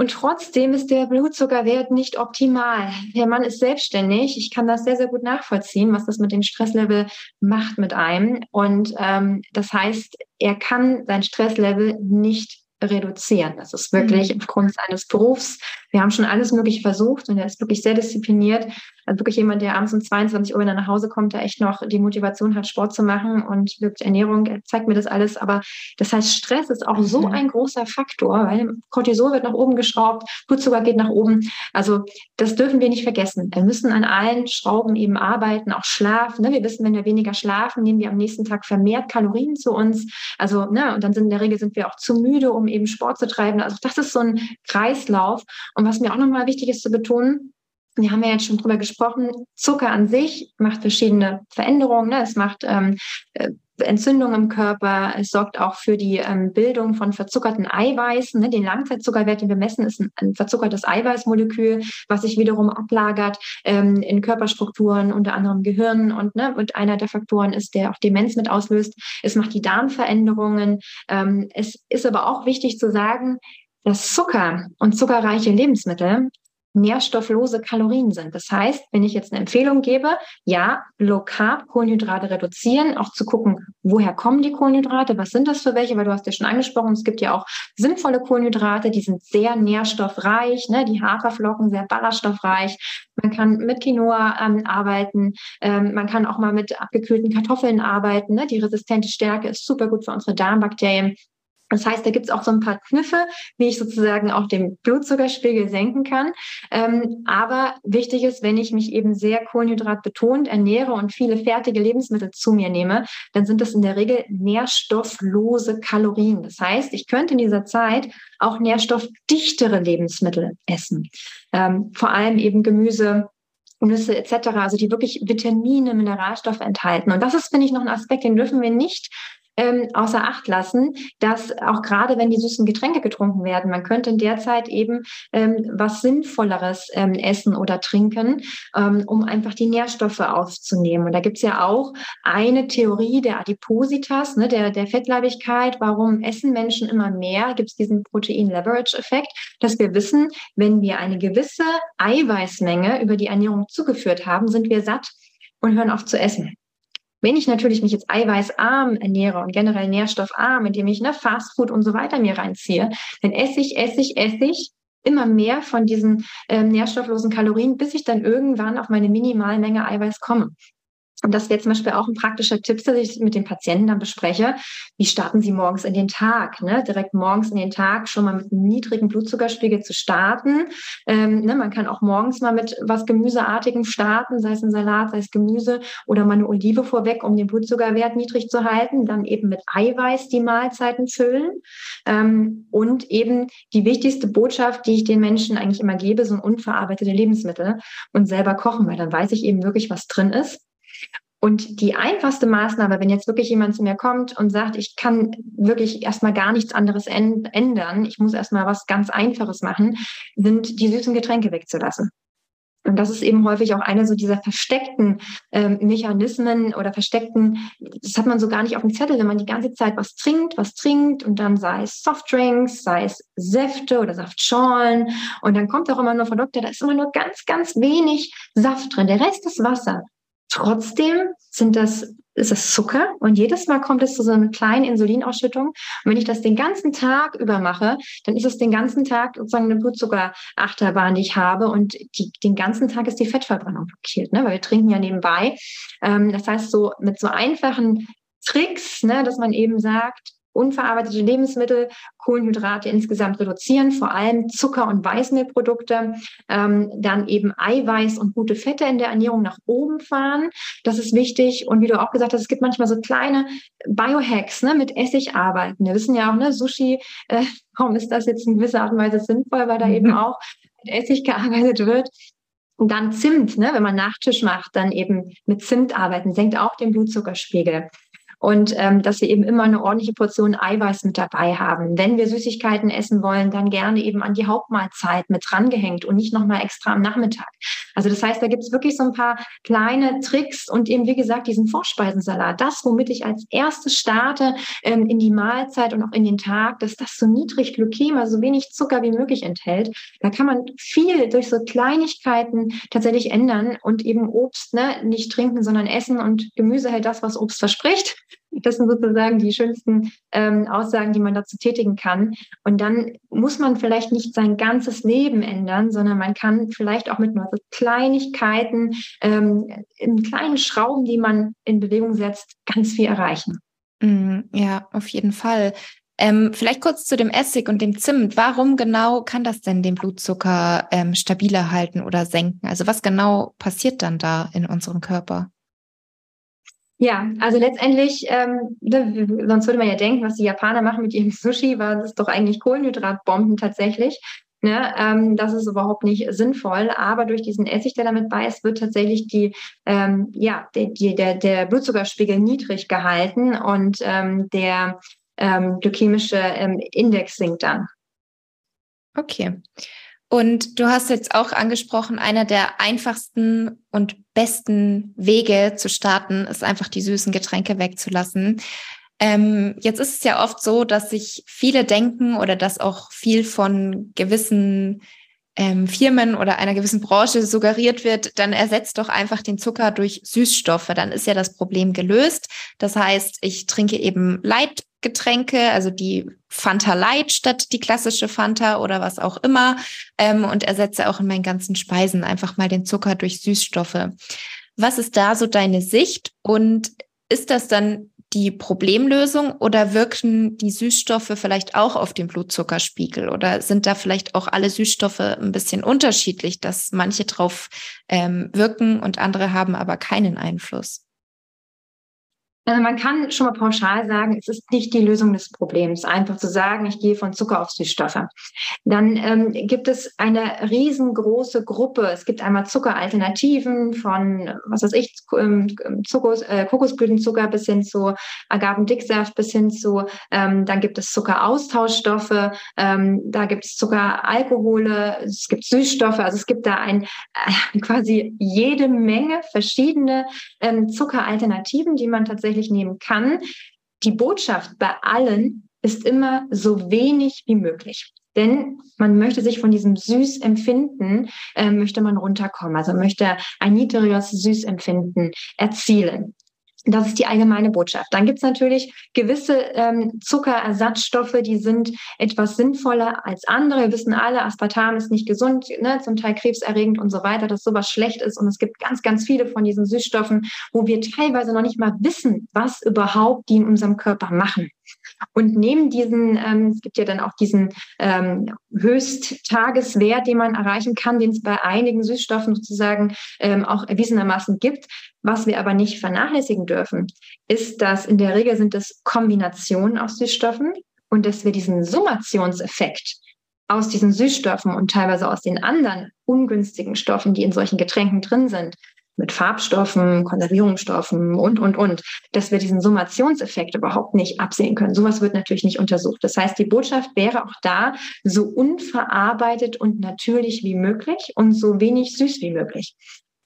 Und trotzdem ist der Blutzuckerwert nicht optimal. Der Mann ist selbstständig. Ich kann das sehr, sehr gut nachvollziehen, was das mit dem Stresslevel macht mit einem. Und ähm, das heißt, er kann sein Stresslevel nicht reduzieren. Das ist wirklich mhm. aufgrund seines Berufs. Wir haben schon alles Mögliche versucht und er ist wirklich sehr diszipliniert. Also wirklich jemand, der abends um 22 Uhr, wenn er nach Hause kommt, der echt noch die Motivation hat, Sport zu machen und wirklich Ernährung. Er zeigt mir das alles. Aber das heißt, Stress ist auch mhm. so ein großer Faktor, weil Cortisol wird nach oben geschraubt, Blutzucker geht nach oben. Also das dürfen wir nicht vergessen. Wir müssen an allen Schrauben eben arbeiten, auch schlafen. Ne? Wir wissen, wenn wir weniger schlafen, nehmen wir am nächsten Tag vermehrt Kalorien zu uns. Also, ne, und dann sind in der Regel sind wir auch zu müde, um eben Sport zu treiben. Also das ist so ein Kreislauf. Und was mir auch nochmal wichtig ist zu betonen, wir haben ja jetzt schon drüber gesprochen, Zucker an sich macht verschiedene Veränderungen. Ne? Es macht ähm, äh, Entzündung im Körper. Es sorgt auch für die ähm, Bildung von verzuckerten Eiweißen. Ne? Den Langzeitzuckerwert, den wir messen, ist ein, ein verzuckertes Eiweißmolekül, was sich wiederum ablagert ähm, in Körperstrukturen, unter anderem Gehirn. Und, ne? und einer der Faktoren ist, der auch Demenz mit auslöst. Es macht die Darmveränderungen. Ähm, es ist aber auch wichtig zu sagen, dass Zucker und zuckerreiche Lebensmittel nährstofflose Kalorien sind. Das heißt, wenn ich jetzt eine Empfehlung gebe, ja, Low Carb Kohlenhydrate reduzieren, auch zu gucken, woher kommen die Kohlenhydrate, was sind das für welche, weil du hast ja schon angesprochen, es gibt ja auch sinnvolle Kohlenhydrate, die sind sehr nährstoffreich, ne? die Haferflocken sehr ballaststoffreich. Man kann mit Quinoa ähm, arbeiten, ähm, man kann auch mal mit abgekühlten Kartoffeln arbeiten. Ne? Die resistente Stärke ist super gut für unsere Darmbakterien. Das heißt, da gibt es auch so ein paar Kniffe, wie ich sozusagen auch den Blutzuckerspiegel senken kann. Ähm, aber wichtig ist, wenn ich mich eben sehr kohlenhydratbetont ernähre und viele fertige Lebensmittel zu mir nehme, dann sind das in der Regel nährstofflose Kalorien. Das heißt, ich könnte in dieser Zeit auch nährstoffdichtere Lebensmittel essen. Ähm, vor allem eben Gemüse, Nüsse etc., also die wirklich Vitamine, Mineralstoffe enthalten. Und das ist, finde ich, noch ein Aspekt, den dürfen wir nicht ähm, außer Acht lassen, dass auch gerade wenn die süßen Getränke getrunken werden, man könnte in der Zeit eben ähm, was Sinnvolleres ähm, essen oder trinken, ähm, um einfach die Nährstoffe aufzunehmen. Und da gibt's ja auch eine Theorie der Adipositas, ne, der, der Fettleibigkeit, warum essen Menschen immer mehr, gibt's diesen Protein-Leverage-Effekt, dass wir wissen, wenn wir eine gewisse Eiweißmenge über die Ernährung zugeführt haben, sind wir satt und hören auf zu essen. Wenn ich natürlich mich jetzt eiweißarm ernähre und generell nährstoffarm, indem ich ne, Fastfood und so weiter mir reinziehe, dann esse ich, esse ich, esse ich immer mehr von diesen ähm, nährstofflosen Kalorien, bis ich dann irgendwann auf meine Minimalmenge Eiweiß komme. Und das wäre zum Beispiel auch ein praktischer Tipp, dass ich mit den Patienten dann bespreche. Wie starten sie morgens in den Tag? Ne? Direkt morgens in den Tag schon mal mit einem niedrigen Blutzuckerspiegel zu starten. Ähm, ne? Man kann auch morgens mal mit was Gemüseartigem starten, sei es ein Salat, sei es Gemüse oder mal eine Olive vorweg, um den Blutzuckerwert niedrig zu halten. Dann eben mit Eiweiß die Mahlzeiten füllen. Ähm, und eben die wichtigste Botschaft, die ich den Menschen eigentlich immer gebe, sind unverarbeitete Lebensmittel und selber kochen, weil dann weiß ich eben wirklich, was drin ist. Und die einfachste Maßnahme, wenn jetzt wirklich jemand zu mir kommt und sagt, ich kann wirklich erstmal gar nichts anderes ändern, ich muss erstmal was ganz Einfaches machen, sind die süßen Getränke wegzulassen. Und das ist eben häufig auch eine so dieser versteckten ähm, Mechanismen oder versteckten, das hat man so gar nicht auf dem Zettel, wenn man die ganze Zeit was trinkt, was trinkt und dann sei es Softdrinks, sei es Säfte oder Saftschorlen und dann kommt auch immer nur von Doktor, da ist immer nur ganz, ganz wenig Saft drin, der Rest ist Wasser. Trotzdem sind das, ist das Zucker und jedes Mal kommt es zu so einer kleinen Insulinausschüttung. Und wenn ich das den ganzen Tag über mache, dann ist es den ganzen Tag sozusagen eine Blutzuckerachterbahn, die ich habe und die, den ganzen Tag ist die Fettverbrennung blockiert, ne? weil wir trinken ja nebenbei. Ähm, das heißt, so mit so einfachen Tricks, ne, dass man eben sagt, unverarbeitete Lebensmittel, Kohlenhydrate insgesamt reduzieren, vor allem Zucker- und Weißmehlprodukte, ähm, dann eben Eiweiß und gute Fette in der Ernährung nach oben fahren. Das ist wichtig. Und wie du auch gesagt hast, es gibt manchmal so kleine Biohacks, ne, mit Essig arbeiten. Wir wissen ja auch, ne, Sushi, äh, warum ist das jetzt in gewisser Art und Weise sinnvoll, weil da mhm. eben auch mit Essig gearbeitet wird. Und dann Zimt, ne, wenn man Nachtisch macht, dann eben mit Zimt arbeiten, senkt auch den Blutzuckerspiegel und ähm, dass wir eben immer eine ordentliche Portion Eiweiß mit dabei haben. Wenn wir Süßigkeiten essen wollen, dann gerne eben an die Hauptmahlzeit mit drangehängt und nicht nochmal extra am Nachmittag. Also das heißt, da gibt es wirklich so ein paar kleine Tricks und eben, wie gesagt, diesen Vorspeisensalat, das, womit ich als erstes starte ähm, in die Mahlzeit und auch in den Tag, dass das so niedrig Glykäm, also so wenig Zucker wie möglich enthält. Da kann man viel durch so Kleinigkeiten tatsächlich ändern und eben Obst ne, nicht trinken, sondern essen und Gemüse hält das, was Obst verspricht. Das sind sozusagen die schönsten ähm, Aussagen, die man dazu tätigen kann. Und dann muss man vielleicht nicht sein ganzes Leben ändern, sondern man kann vielleicht auch mit nur so Kleinigkeiten, ähm, in kleinen Schrauben, die man in Bewegung setzt, ganz viel erreichen. Mm, ja, auf jeden Fall. Ähm, vielleicht kurz zu dem Essig und dem Zimt. Warum genau kann das denn den Blutzucker ähm, stabiler halten oder senken? Also was genau passiert dann da in unserem Körper? Ja, also letztendlich, ähm, ne, sonst würde man ja denken, was die Japaner machen mit ihrem Sushi, war das doch eigentlich Kohlenhydratbomben tatsächlich. Ne, ähm, das ist überhaupt nicht sinnvoll, aber durch diesen Essig, der damit bei ist, wird tatsächlich die, ähm, ja, die, die, der, der Blutzuckerspiegel niedrig gehalten und ähm, der ähm, glykämische ähm, Index sinkt dann. Okay. Und du hast jetzt auch angesprochen, einer der einfachsten und besten Wege zu starten ist einfach die süßen Getränke wegzulassen. Ähm, jetzt ist es ja oft so, dass sich viele denken oder dass auch viel von gewissen ähm, Firmen oder einer gewissen Branche suggeriert wird, dann ersetzt doch einfach den Zucker durch Süßstoffe. Dann ist ja das Problem gelöst. Das heißt, ich trinke eben Light Getränke, also die Fanta Light statt die klassische Fanta oder was auch immer ähm, und ersetze auch in meinen ganzen Speisen einfach mal den Zucker durch Süßstoffe. Was ist da so deine Sicht und ist das dann die Problemlösung oder wirken die Süßstoffe vielleicht auch auf den Blutzuckerspiegel oder sind da vielleicht auch alle Süßstoffe ein bisschen unterschiedlich, dass manche drauf ähm, wirken und andere haben aber keinen Einfluss? Also man kann schon mal pauschal sagen, es ist nicht die Lösung des Problems, einfach zu sagen, ich gehe von Zucker auf Süßstoffe. Dann ähm, gibt es eine riesengroße Gruppe. Es gibt einmal Zuckeralternativen von, was weiß ich, ähm, Zuckers, äh, Kokosblütenzucker bis hin zu Agavendicksaft bis hin zu, ähm, dann gibt es Zuckeraustauschstoffe, ähm, da gibt es Zuckeralkohole, es gibt Süßstoffe. Also es gibt da ein äh, quasi jede Menge verschiedene ähm, Zuckeralternativen, die man tatsächlich tatsächlich nehmen kann. Die Botschaft bei allen ist immer so wenig wie möglich. Denn man möchte sich von diesem Süßempfinden, äh, möchte man runterkommen. Also möchte ein niedrigeres Süßempfinden erzielen. Das ist die allgemeine Botschaft. Dann gibt es natürlich gewisse ähm, Zuckerersatzstoffe, die sind etwas sinnvoller als andere. Wir wissen alle, Aspartam ist nicht gesund, ne, zum Teil krebserregend und so weiter, dass sowas schlecht ist. Und es gibt ganz, ganz viele von diesen Süßstoffen, wo wir teilweise noch nicht mal wissen, was überhaupt die in unserem Körper machen. Und neben diesen, ähm, es gibt ja dann auch diesen ähm, Höchsttageswert, den man erreichen kann, den es bei einigen Süßstoffen sozusagen ähm, auch erwiesenermaßen gibt. Was wir aber nicht vernachlässigen dürfen, ist, dass in der Regel sind es Kombinationen aus Süßstoffen und dass wir diesen Summationseffekt aus diesen Süßstoffen und teilweise aus den anderen ungünstigen Stoffen, die in solchen Getränken drin sind, mit Farbstoffen, Konservierungsstoffen und, und, und, dass wir diesen Summationseffekt überhaupt nicht absehen können. Sowas wird natürlich nicht untersucht. Das heißt, die Botschaft wäre auch da, so unverarbeitet und natürlich wie möglich und so wenig süß wie möglich.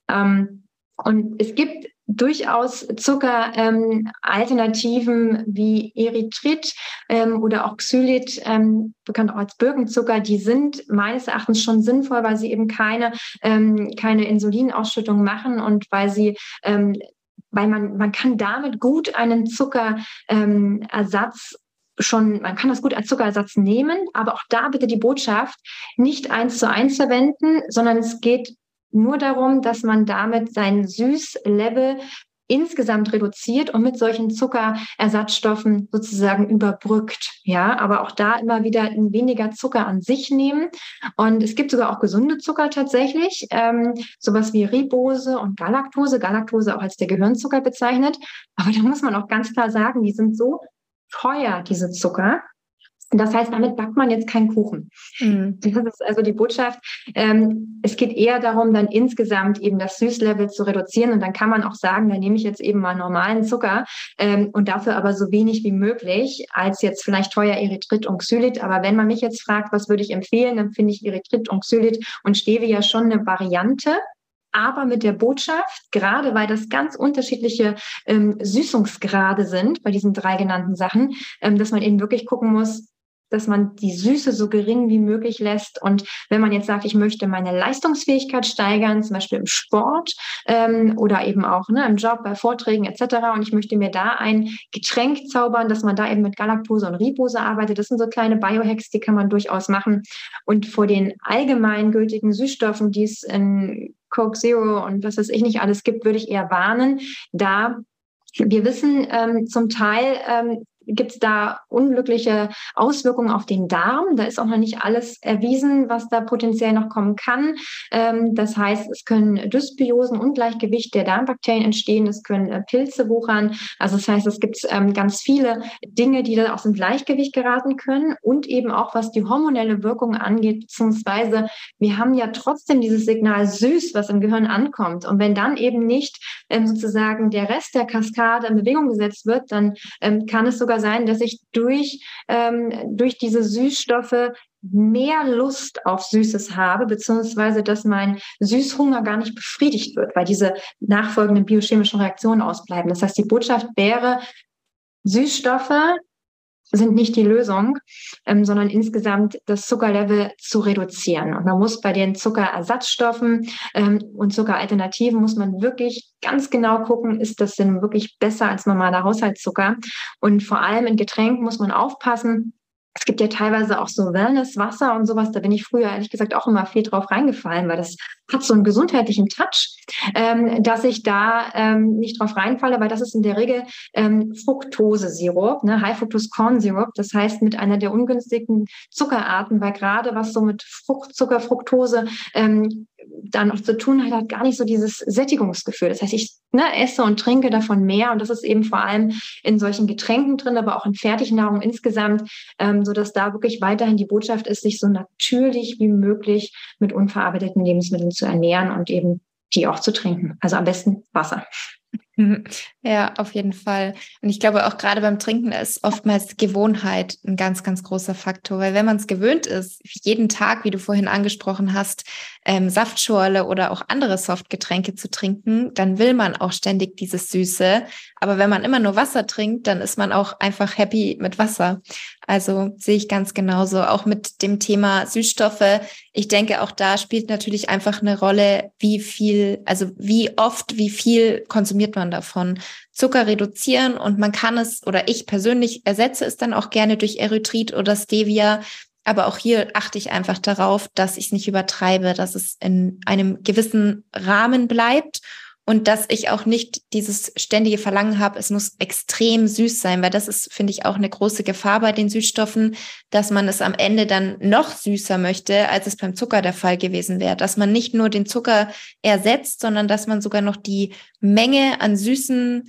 Ähm, und es gibt durchaus Zuckeralternativen ähm, wie Erythrit ähm, oder auch Xylit, ähm, bekannt auch als Birkenzucker, die sind meines Erachtens schon sinnvoll, weil sie eben keine, ähm, keine Insulinausschüttung machen und weil sie ähm, weil man, man kann damit gut einen Zuckerersatz ähm, schon, man kann das gut als Zuckerersatz nehmen, aber auch da bitte die Botschaft, nicht eins zu eins verwenden, sondern es geht nur darum, dass man damit sein Süßlevel insgesamt reduziert und mit solchen Zuckerersatzstoffen sozusagen überbrückt. Ja, aber auch da immer wieder weniger Zucker an sich nehmen. Und es gibt sogar auch gesunde Zucker tatsächlich, ähm, sowas wie Ribose und Galaktose, Galaktose auch als der Gehirnzucker bezeichnet. Aber da muss man auch ganz klar sagen, die sind so teuer, diese Zucker, das heißt, damit backt man jetzt keinen Kuchen. Mhm. Das ist also die Botschaft. Ähm, es geht eher darum, dann insgesamt eben das Süßlevel zu reduzieren. Und dann kann man auch sagen, dann nehme ich jetzt eben mal normalen Zucker ähm, und dafür aber so wenig wie möglich als jetzt vielleicht teuer Erythrit und Xylit. Aber wenn man mich jetzt fragt, was würde ich empfehlen, dann finde ich Erythrit und Xylit und Stevia schon eine Variante aber mit der Botschaft, gerade weil das ganz unterschiedliche ähm, Süßungsgrade sind bei diesen drei genannten Sachen, ähm, dass man eben wirklich gucken muss, dass man die Süße so gering wie möglich lässt. Und wenn man jetzt sagt, ich möchte meine Leistungsfähigkeit steigern, zum Beispiel im Sport ähm, oder eben auch ne, im Job, bei Vorträgen etc. Und ich möchte mir da ein Getränk zaubern, dass man da eben mit Galaktose und Ribose arbeitet. Das sind so kleine Biohacks, die kann man durchaus machen. Und vor den allgemeingültigen Süßstoffen, die es in Coke Zero und was weiß ich nicht alles gibt, würde ich eher warnen, da wir wissen ähm, zum Teil, ähm, gibt es da unglückliche Auswirkungen auf den Darm. Da ist auch noch nicht alles erwiesen, was da potenziell noch kommen kann. Ähm, das heißt, es können Dysbiosen, Ungleichgewicht der Darmbakterien entstehen, es können äh, Pilze wuchern. Also das heißt, es gibt ähm, ganz viele Dinge, die da aus dem Gleichgewicht geraten können und eben auch was die hormonelle Wirkung angeht, beziehungsweise wir haben ja trotzdem dieses Signal süß, was im Gehirn ankommt. Und wenn dann eben nicht ähm, sozusagen der Rest der Kaskade in Bewegung gesetzt wird, dann ähm, kann es sogar sogar sein, dass ich durch, ähm, durch diese Süßstoffe mehr Lust auf Süßes habe, beziehungsweise dass mein Süßhunger gar nicht befriedigt wird, weil diese nachfolgenden biochemischen Reaktionen ausbleiben. Das heißt, die Botschaft wäre, Süßstoffe sind nicht die Lösung, ähm, sondern insgesamt das Zuckerlevel zu reduzieren. Und man muss bei den Zuckerersatzstoffen ähm, und Zuckeralternativen muss man wirklich ganz genau gucken, ist das denn wirklich besser als normaler Haushaltszucker? Und vor allem in Getränken muss man aufpassen, es gibt ja teilweise auch so Wellnesswasser und sowas. Da bin ich früher ehrlich gesagt auch immer viel drauf reingefallen, weil das hat so einen gesundheitlichen Touch, ähm, dass ich da ähm, nicht drauf reinfalle, weil das ist in der Regel ähm, Fructose-Sirup, ne? High Fructose Corn Syrup. Das heißt mit einer der ungünstigen Zuckerarten, weil gerade was so mit Fruchtzucker, Fructose ähm, da noch zu tun hat, hat gar nicht so dieses Sättigungsgefühl. Das heißt, ich ne, esse und trinke davon mehr und das ist eben vor allem in solchen Getränken drin, aber auch in Fertignahrung insgesamt, ähm, so da wirklich weiterhin die Botschaft ist, sich so natürlich wie möglich mit unverarbeiteten Lebensmitteln zu ernähren und eben die auch zu trinken. Also am besten Wasser. Ja, auf jeden Fall. Und ich glaube auch gerade beim Trinken ist oftmals Gewohnheit ein ganz, ganz großer Faktor, weil wenn man es gewöhnt ist, jeden Tag, wie du vorhin angesprochen hast, ähm, Saftschorle oder auch andere Softgetränke zu trinken, dann will man auch ständig dieses Süße. Aber wenn man immer nur Wasser trinkt, dann ist man auch einfach happy mit Wasser. Also sehe ich ganz genauso. Auch mit dem Thema Süßstoffe. Ich denke, auch da spielt natürlich einfach eine Rolle, wie viel, also wie oft, wie viel konsumiert man davon. Zucker reduzieren und man kann es, oder ich persönlich ersetze es dann auch gerne durch Erythrit oder Stevia. Aber auch hier achte ich einfach darauf, dass ich es nicht übertreibe, dass es in einem gewissen Rahmen bleibt und dass ich auch nicht dieses ständige Verlangen habe, es muss extrem süß sein, weil das ist, finde ich, auch eine große Gefahr bei den Süßstoffen, dass man es am Ende dann noch süßer möchte, als es beim Zucker der Fall gewesen wäre. Dass man nicht nur den Zucker ersetzt, sondern dass man sogar noch die Menge an süßen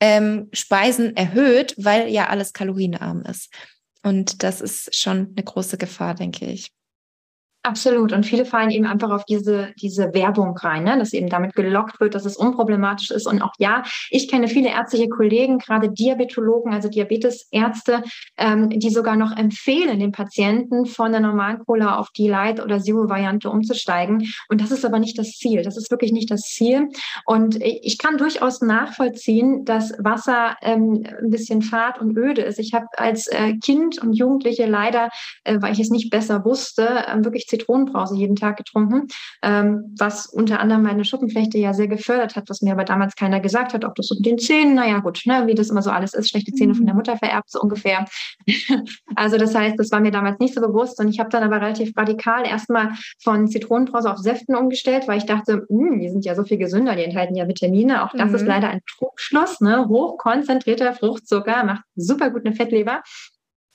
ähm, Speisen erhöht, weil ja alles kalorienarm ist. Und das ist schon eine große Gefahr, denke ich. Absolut. Und viele fallen eben einfach auf diese, diese Werbung rein, ne? dass eben damit gelockt wird, dass es unproblematisch ist. Und auch ja, ich kenne viele ärztliche Kollegen, gerade Diabetologen, also Diabetesärzte, ähm, die sogar noch empfehlen, den Patienten von der normalen Cola auf die Light- oder Zero-Variante umzusteigen. Und das ist aber nicht das Ziel. Das ist wirklich nicht das Ziel. Und ich kann durchaus nachvollziehen, dass Wasser ähm, ein bisschen fad und öde ist. Ich habe als äh, Kind und Jugendliche leider, äh, weil ich es nicht besser wusste, äh, wirklich Zitronenbrause jeden Tag getrunken, ähm, was unter anderem meine Schuppenflechte ja sehr gefördert hat, was mir aber damals keiner gesagt hat, ob das mit den Zähnen, naja gut, ne, wie das immer so alles ist, schlechte Zähne von der mhm. Mutter vererbt, so ungefähr. also das heißt, das war mir damals nicht so bewusst und ich habe dann aber relativ radikal erstmal von Zitronenbrause auf Säften umgestellt, weil ich dachte, hm, die sind ja so viel gesünder, die enthalten ja Vitamine. Auch das mhm. ist leider ein Trugschluss, ne? hochkonzentrierter Fruchtzucker macht super gut eine Fettleber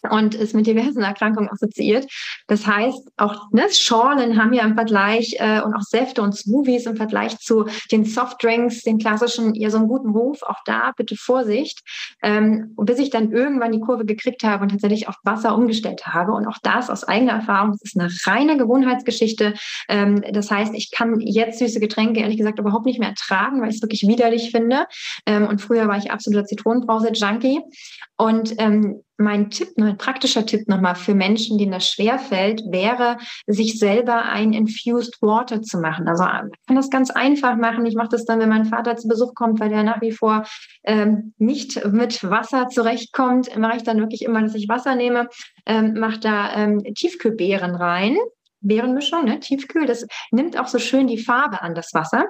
und ist mit diversen Erkrankungen assoziiert. Das heißt, auch ne, Schorlen haben ja im Vergleich äh, und auch Säfte und Smoothies im Vergleich zu den Softdrinks, den klassischen, eher so einen guten Ruf. Auch da bitte Vorsicht, ähm, bis ich dann irgendwann die Kurve gekriegt habe und tatsächlich auf Wasser umgestellt habe. Und auch das aus eigener Erfahrung, das ist eine reine Gewohnheitsgeschichte. Ähm, das heißt, ich kann jetzt süße Getränke ehrlich gesagt überhaupt nicht mehr ertragen, weil ich es wirklich widerlich finde. Ähm, und früher war ich absoluter Zitronenbrause-Junkie. Und ähm, mein Tipp, mein praktischer Tipp nochmal für Menschen, denen das schwerfällt, wäre, sich selber ein Infused Water zu machen. Also man kann das ganz einfach machen. Ich mache das dann, wenn mein Vater zu Besuch kommt, weil der nach wie vor ähm, nicht mit Wasser zurechtkommt, mache ich dann wirklich immer, dass ich Wasser nehme, ähm, mache da ähm, Tiefkühlbeeren rein. Beerenmischung, ne, Tiefkühl, das nimmt auch so schön die Farbe an das Wasser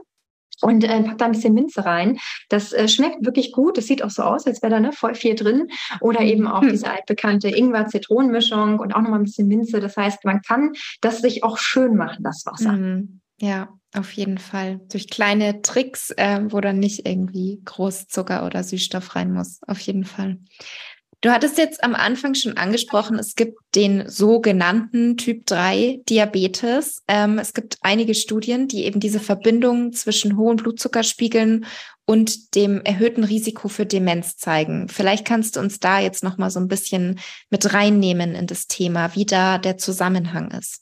und äh, pack da ein bisschen Minze rein. Das äh, schmeckt wirklich gut. Das sieht auch so aus, als wäre da ne, voll viel drin. Oder eben auch hm. diese altbekannte Ingwer-Zitronenmischung und auch nochmal ein bisschen Minze. Das heißt, man kann das sich auch schön machen, das Wasser. Mhm. Ja, auf jeden Fall. Durch kleine Tricks, äh, wo dann nicht irgendwie groß Zucker oder Süßstoff rein muss. Auf jeden Fall. Du hattest jetzt am Anfang schon angesprochen, es gibt den sogenannten Typ 3 Diabetes. Ähm, es gibt einige Studien, die eben diese Verbindung zwischen hohen Blutzuckerspiegeln und dem erhöhten Risiko für Demenz zeigen. Vielleicht kannst du uns da jetzt noch mal so ein bisschen mit reinnehmen in das Thema, wie da der Zusammenhang ist.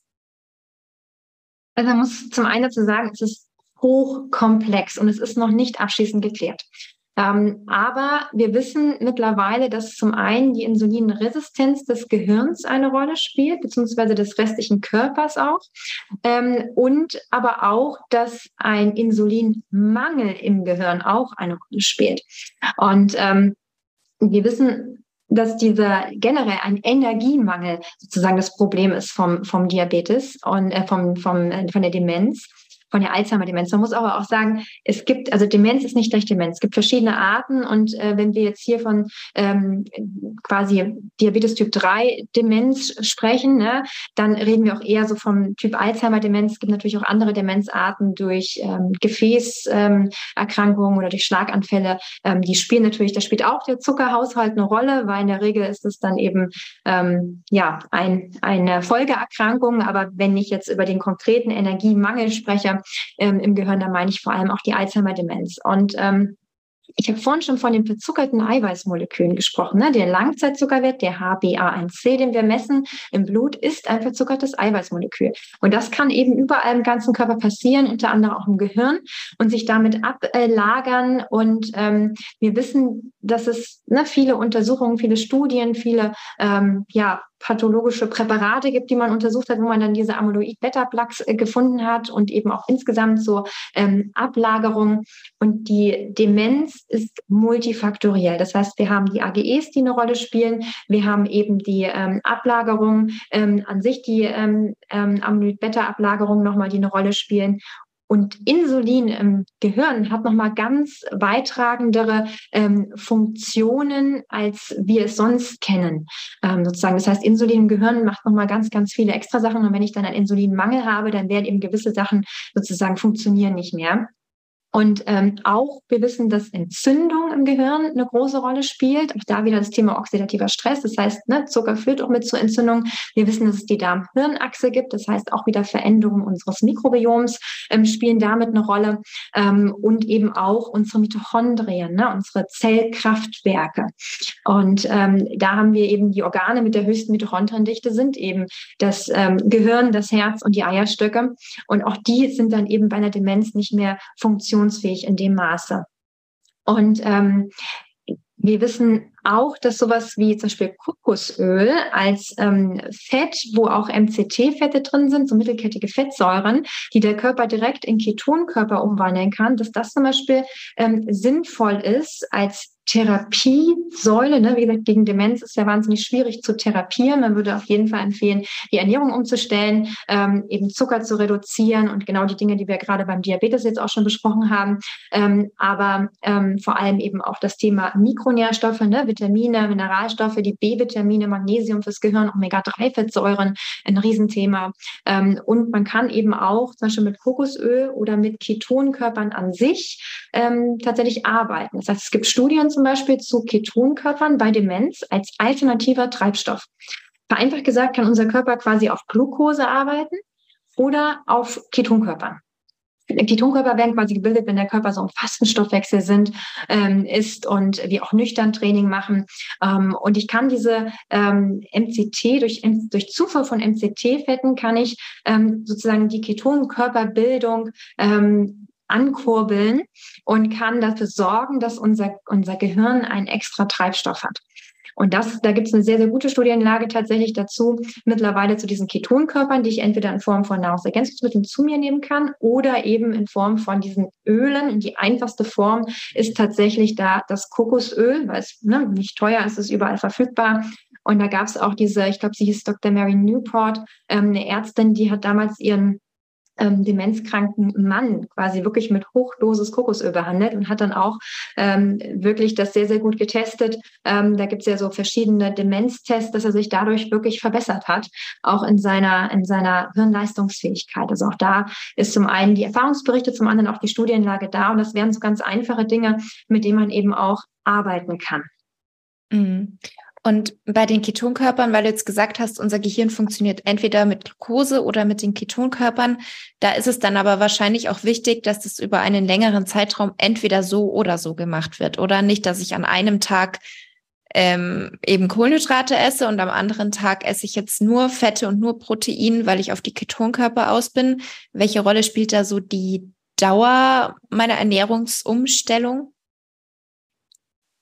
Also man muss zum einen dazu sagen, es ist hochkomplex und es ist noch nicht abschließend geklärt. Ähm, aber wir wissen mittlerweile, dass zum einen die Insulinresistenz des Gehirns eine Rolle spielt, beziehungsweise des restlichen Körpers auch. Ähm, und aber auch, dass ein Insulinmangel im Gehirn auch eine Rolle spielt. Und ähm, wir wissen, dass dieser generell ein Energiemangel sozusagen das Problem ist vom, vom Diabetes und äh, vom, vom, äh, von der Demenz von der Alzheimer-Demenz. Man muss aber auch sagen, es gibt, also Demenz ist nicht gleich Demenz. Es gibt verschiedene Arten und äh, wenn wir jetzt hier von ähm, quasi Diabetes Typ 3 Demenz sprechen, ne, dann reden wir auch eher so vom Typ Alzheimer-Demenz. Es gibt natürlich auch andere Demenzarten durch ähm, Gefäßerkrankungen ähm, oder durch Schlaganfälle. Ähm, die spielen natürlich, da spielt auch der Zuckerhaushalt eine Rolle, weil in der Regel ist es dann eben ähm, ja ein, eine Folgeerkrankung. Aber wenn ich jetzt über den konkreten Energiemangel spreche, Ähm, im Gehirn, da meine ich vor allem auch die Alzheimer-Demenz. Und ähm, ich habe vorhin schon von den verzuckerten Eiweißmolekülen gesprochen. Ne? Der Langzeitzuckerwert, der HbA1c, den wir messen im Blut, ist ein verzuckertes Eiweißmolekül. Und das kann eben überall im ganzen Körper passieren, unter anderem auch im Gehirn und sich damit ablagern. Und ähm, wir wissen, dass es ne, viele Untersuchungen, viele Studien, viele ähm, ja, pathologische Präparate gibt, die man untersucht hat, wo man dann diese Amyloid-Beta-Plaques äh, gefunden hat und eben auch insgesamt so ähm, Ablagerungen. Und die Demenz ist multifaktoriell. Das heißt, wir haben die AGEs, die eine Rolle spielen. Wir haben eben die ähm, Ablagerung ähm, an sich, die ähm, ähm, Amyloid-Beta-Ablagerung nochmal, die eine Rolle spielen. Und Insulin im Gehirn hat nochmal ganz beitragendere ähm, Funktionen, als wir es sonst kennen. Ähm, sozusagen. Das heißt, Insulin im Gehirn macht nochmal ganz, ganz viele extra Sachen. Und wenn ich dann einen Insulinmangel habe, dann werden eben gewisse Sachen sozusagen funktionieren nicht mehr. Und ähm, auch wir wissen, dass Entzündung im Gehirn eine große Rolle spielt. Auch da wieder das Thema oxidativer Stress. Das heißt, ne, Zucker führt auch mit zur Entzündung. Wir wissen, dass es die Darm-Hirn-Achse gibt. Das heißt, auch wieder Veränderungen unseres Mikrobioms ähm, spielen damit eine Rolle. Ähm, und eben auch unsere Mitochondrien, ne, unsere Zellkraftwerke. Und ähm, da haben wir eben die Organe mit der höchsten Mitochondriendichte sind eben das ähm, Gehirn, das Herz und die Eierstöcke. Und auch die sind dann eben bei einer Demenz nicht mehr funktionsfähig funktionsfähig in dem Maße. Und ähm, wir wissen auch, dass sowas wie zum Beispiel Kokosöl als ähm, Fett, wo auch MCT-Fette drin sind, so mittelkettige Fettsäuren, die der Körper direkt in Ketonkörper umwandeln kann, dass das zum Beispiel ähm, sinnvoll ist als Therapiesäule. Ne? Wie gesagt, gegen Demenz ist ja wahnsinnig schwierig zu therapieren. Man würde auf jeden Fall empfehlen, die Ernährung umzustellen, ähm, eben Zucker zu reduzieren und genau die Dinge, die wir gerade beim Diabetes jetzt auch schon besprochen haben. Ähm, aber ähm, vor allem eben auch das Thema Mikronährstoffe, ne? Vitamine, Mineralstoffe, die B-Vitamine, Magnesium fürs Gehirn, Omega-3-Fettsäuren, ein Riesenthema. Ähm, und man kann eben auch zum Beispiel mit Kokosöl oder mit Ketonkörpern an sich ähm, tatsächlich arbeiten. Das heißt, es gibt Studien zum Beispiel zu Ketonkörpern bei Demenz als alternativer Treibstoff. Vereinfacht gesagt kann unser Körper quasi auf Glucose arbeiten oder auf Ketonkörpern. Ketonkörper werden quasi gebildet, wenn der Körper so im Fastenstoffwechsel sind, ähm, ist und wir auch nüchtern Training machen. Ähm, und ich kann diese ähm, MCT, durch, durch Zufuhr von MCT-Fetten kann ich ähm, sozusagen die Ketonkörperbildung ähm, ankurbeln und kann dafür sorgen, dass unser, unser Gehirn einen extra Treibstoff hat. Und das, da gibt es eine sehr, sehr gute Studienlage tatsächlich dazu, mittlerweile zu diesen Ketonkörpern, die ich entweder in Form von Nahrungsergänzungsmitteln zu mir nehmen kann oder eben in Form von diesen Ölen. Und die einfachste Form ist tatsächlich da das Kokosöl, weil es ne, nicht teuer ist, ist überall verfügbar. Und da gab es auch diese, ich glaube, sie hieß Dr. Mary Newport, ähm, eine Ärztin, die hat damals ihren ähm, demenzkranken Mann quasi wirklich mit Hochdosis Kokosöl behandelt und hat dann auch ähm, wirklich das sehr, sehr gut getestet. Ähm, da gibt es ja so verschiedene Demenztests, dass er sich dadurch wirklich verbessert hat, auch in seiner, in seiner Hirnleistungsfähigkeit. Also auch da ist zum einen die Erfahrungsberichte, zum anderen auch die Studienlage da. Und das wären so ganz einfache Dinge, mit denen man eben auch arbeiten kann. Mhm. Und bei den Ketonkörpern, weil du jetzt gesagt hast, unser Gehirn funktioniert entweder mit Glucose oder mit den Ketonkörpern, da ist es dann aber wahrscheinlich auch wichtig, dass das über einen längeren Zeitraum entweder so oder so gemacht wird. Oder nicht, dass ich an einem Tag ähm, eben Kohlenhydrate esse und am anderen Tag esse ich jetzt nur Fette und nur Protein, weil ich auf die Ketonkörper aus bin. Welche Rolle spielt da so die Dauer meiner Ernährungsumstellung?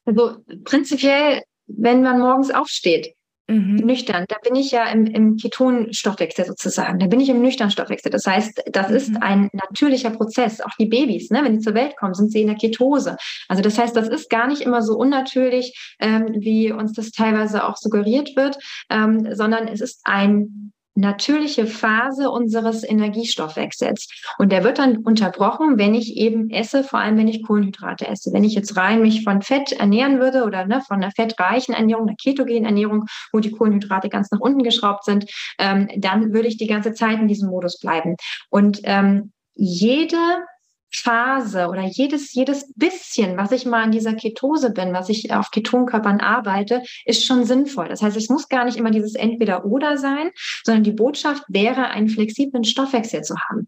Also prinzipiell wenn man morgens aufsteht, mhm. nüchtern, da bin ich ja im, im Ketonstoffwechsel sozusagen. Da bin ich im nüchtern Stoffwechsel. Das heißt, das mhm. ist ein natürlicher Prozess. Auch die Babys, ne, wenn die zur Welt kommen, sind sie in der Ketose. Also das heißt, das ist gar nicht immer so unnatürlich, ähm, wie uns das teilweise auch suggeriert wird, ähm, sondern es ist ein natürliche Phase unseres Energiestoffwechsels. Und der wird dann unterbrochen, wenn ich eben esse, vor allem wenn ich Kohlenhydrate esse. Wenn ich jetzt rein mich von Fett ernähren würde oder ne, von einer fettreichen Ernährung, einer ketogenen Ernährung, wo die Kohlenhydrate ganz nach unten geschraubt sind, ähm, dann würde ich die ganze Zeit in diesem Modus bleiben. Und ähm, jede Phase oder jedes, jedes bisschen, was ich mal in dieser Ketose bin, was ich auf Ketonkörpern arbeite, ist schon sinnvoll. Das heißt, es muss gar nicht immer dieses Entweder-Oder sein, sondern die Botschaft wäre, einen flexiblen Stoffwechsel zu haben.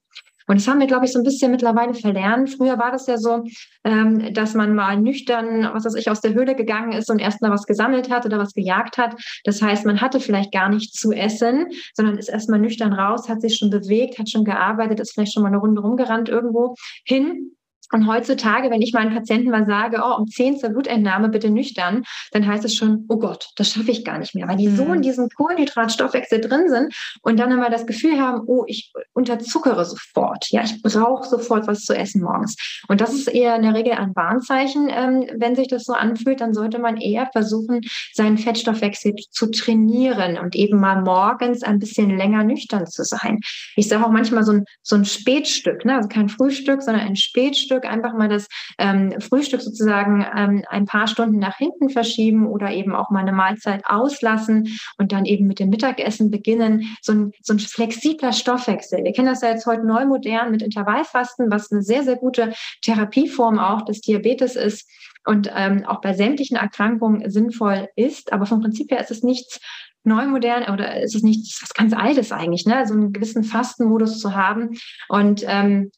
Und das haben wir, glaube ich, so ein bisschen mittlerweile verlernt. Früher war das ja so, ähm, dass man mal nüchtern, was weiß ich, aus der Höhle gegangen ist und erst mal was gesammelt hat oder was gejagt hat. Das heißt, man hatte vielleicht gar nichts zu essen, sondern ist erst mal nüchtern raus, hat sich schon bewegt, hat schon gearbeitet, ist vielleicht schon mal eine Runde rumgerannt irgendwo hin und heutzutage, wenn ich meinen Patienten mal sage, oh, um 10 zur Blutentnahme bitte nüchtern, dann heißt es schon, oh Gott, das schaffe ich gar nicht mehr, weil die mhm. so in diesem Kohlenhydratstoffwechsel drin sind und dann immer das Gefühl haben, oh, ich unterzuckere sofort. Ja, ich brauche sofort was zu essen morgens. Und das ist eher in der Regel ein Warnzeichen. Ähm, wenn sich das so anfühlt, dann sollte man eher versuchen, seinen Fettstoffwechsel zu trainieren und eben mal morgens ein bisschen länger nüchtern zu sein. Ich sage auch manchmal so ein, so ein Spätstück, ne? also kein Frühstück, sondern ein Spätstück Frühstück einfach mal das ähm, Frühstück sozusagen ähm, ein paar Stunden nach hinten verschieben oder eben auch mal eine Mahlzeit auslassen und dann eben mit dem Mittagessen beginnen. So ein, so ein flexibler Stoffwechsel. Wir kennen das ja jetzt heute neu modern mit Intervallfasten, was eine sehr, sehr gute Therapieform auch des Diabetes ist und ähm, auch bei sämtlichen Erkrankungen sinnvoll ist. Aber vom Prinzip her ist es nichts neu modern oder ist es nichts was ganz Altes eigentlich, ne? So einen gewissen Fastenmodus zu haben. Und ähm,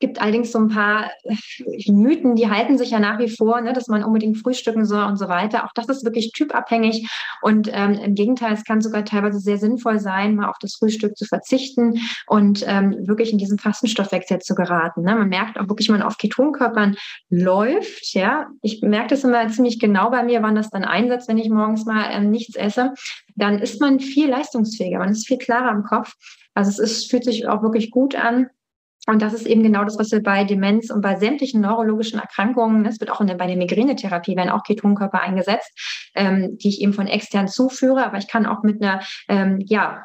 gibt allerdings so ein paar äh, Mythen, die halten sich ja nach wie vor, ne, dass man unbedingt frühstücken soll und so weiter. Auch das ist wirklich typabhängig und ähm, im Gegenteil, es kann sogar teilweise sehr sinnvoll sein, mal auf das Frühstück zu verzichten und ähm, wirklich in diesen Fastenstoffwechsel zu geraten. Ne? Man merkt auch wirklich, man auf Ketonkörpern läuft. Ja, ich merke das immer ziemlich genau bei mir, wann das dann einsetzt, wenn ich morgens mal ähm, nichts esse. Dann ist man viel leistungsfähiger, man ist viel klarer im Kopf. Also es ist, fühlt sich auch wirklich gut an. Und das ist eben genau das, was wir bei Demenz und bei sämtlichen neurologischen Erkrankungen, es wird auch der, bei der Migränetherapie, werden auch Ketonkörper eingesetzt, ähm, die ich eben von extern zuführe. Aber ich kann auch mit einer, ähm, ja,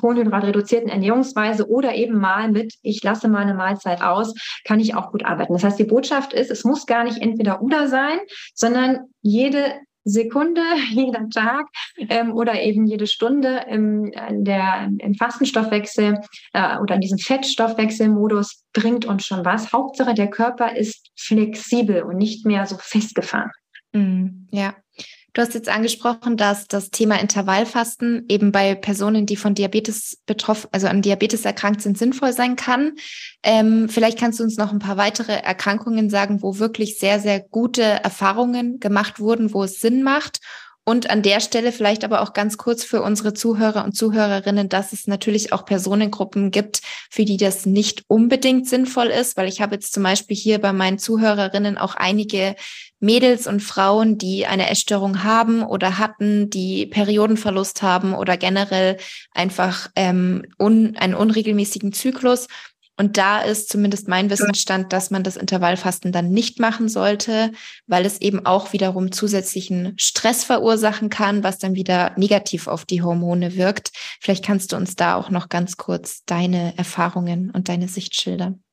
kohlenhydratreduzierten Ernährungsweise oder eben mal mit, ich lasse mal eine Mahlzeit aus, kann ich auch gut arbeiten. Das heißt, die Botschaft ist, es muss gar nicht entweder oder sein, sondern jede Sekunde, jeder Tag ähm, oder eben jede Stunde im, der, im Fastenstoffwechsel äh, oder in diesem Fettstoffwechselmodus bringt uns schon was. Hauptsache, der Körper ist flexibel und nicht mehr so festgefahren. Mm, ja, Du hast jetzt angesprochen, dass das Thema Intervallfasten eben bei Personen, die von Diabetes betroffen, also an Diabetes erkrankt sind, sinnvoll sein kann. Ähm, vielleicht kannst du uns noch ein paar weitere Erkrankungen sagen, wo wirklich sehr, sehr gute Erfahrungen gemacht wurden, wo es Sinn macht und an der Stelle vielleicht aber auch ganz kurz für unsere Zuhörer und Zuhörerinnen, dass es natürlich auch Personengruppen gibt, für die das nicht unbedingt sinnvoll ist, weil ich habe jetzt zum Beispiel hier bei meinen Zuhörerinnen auch einige Mädels und Frauen, die eine Essstörung haben oder hatten, die Periodenverlust haben oder generell einfach ähm, un, einen unregelmäßigen Zyklus und da ist zumindest mein Wissensstand, dass man das Intervallfasten dann nicht machen sollte, weil es eben auch wiederum zusätzlichen Stress verursachen kann, was dann wieder negativ auf die Hormone wirkt. Vielleicht kannst du uns da auch noch ganz kurz deine Erfahrungen und deine Sicht schildern.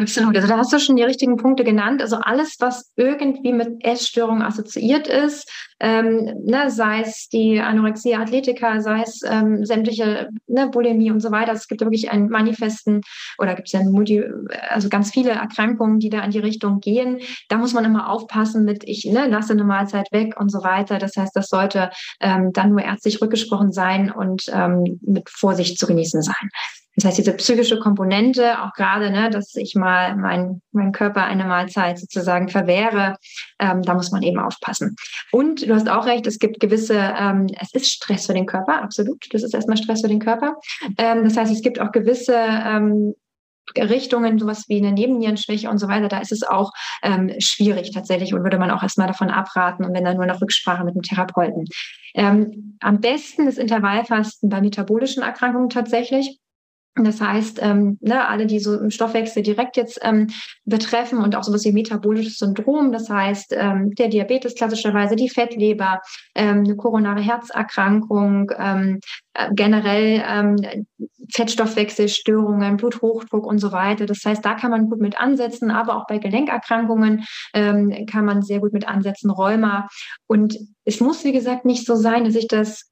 Absolut. Also da hast du schon die richtigen Punkte genannt. Also alles, was irgendwie mit Essstörungen assoziiert ist, ähm, ne, sei es die Anorexia Athletica, sei es ähm, sämtliche ne, Bulimie und so weiter. Es gibt wirklich einen manifesten oder gibt es ja Multi, also ganz viele Erkrankungen, die da in die Richtung gehen. Da muss man immer aufpassen mit, ich ne, lasse eine Mahlzeit weg und so weiter. Das heißt, das sollte ähm, dann nur ärztlich rückgesprochen sein und ähm, mit Vorsicht zu genießen sein. Das heißt, diese psychische Komponente, auch gerade, ne, dass ich mal mein, mein Körper eine Mahlzeit sozusagen verwehre, ähm, da muss man eben aufpassen. Und du hast auch recht, es gibt gewisse, ähm, es ist Stress für den Körper, absolut. Das ist erstmal Stress für den Körper. Ähm, das heißt, es gibt auch gewisse ähm, Richtungen, sowas wie eine Nebennierenschwäche und so weiter, da ist es auch ähm, schwierig tatsächlich und würde man auch erstmal davon abraten und wenn dann nur noch Rücksprache mit dem Therapeuten. Ähm, am besten ist Intervallfasten bei metabolischen Erkrankungen tatsächlich. Das heißt, ähm, ne, alle, die so im Stoffwechsel direkt jetzt ähm, betreffen und auch sowas wie metabolisches Syndrom, das heißt ähm, der Diabetes klassischerweise, die Fettleber, ähm, eine koronare Herzerkrankung, ähm, äh, generell ähm, Fettstoffwechselstörungen, Bluthochdruck und so weiter. Das heißt, da kann man gut mit ansetzen, aber auch bei Gelenkerkrankungen kann man sehr gut mit ansetzen, Rheuma. Und es muss, wie gesagt, nicht so sein, dass ich das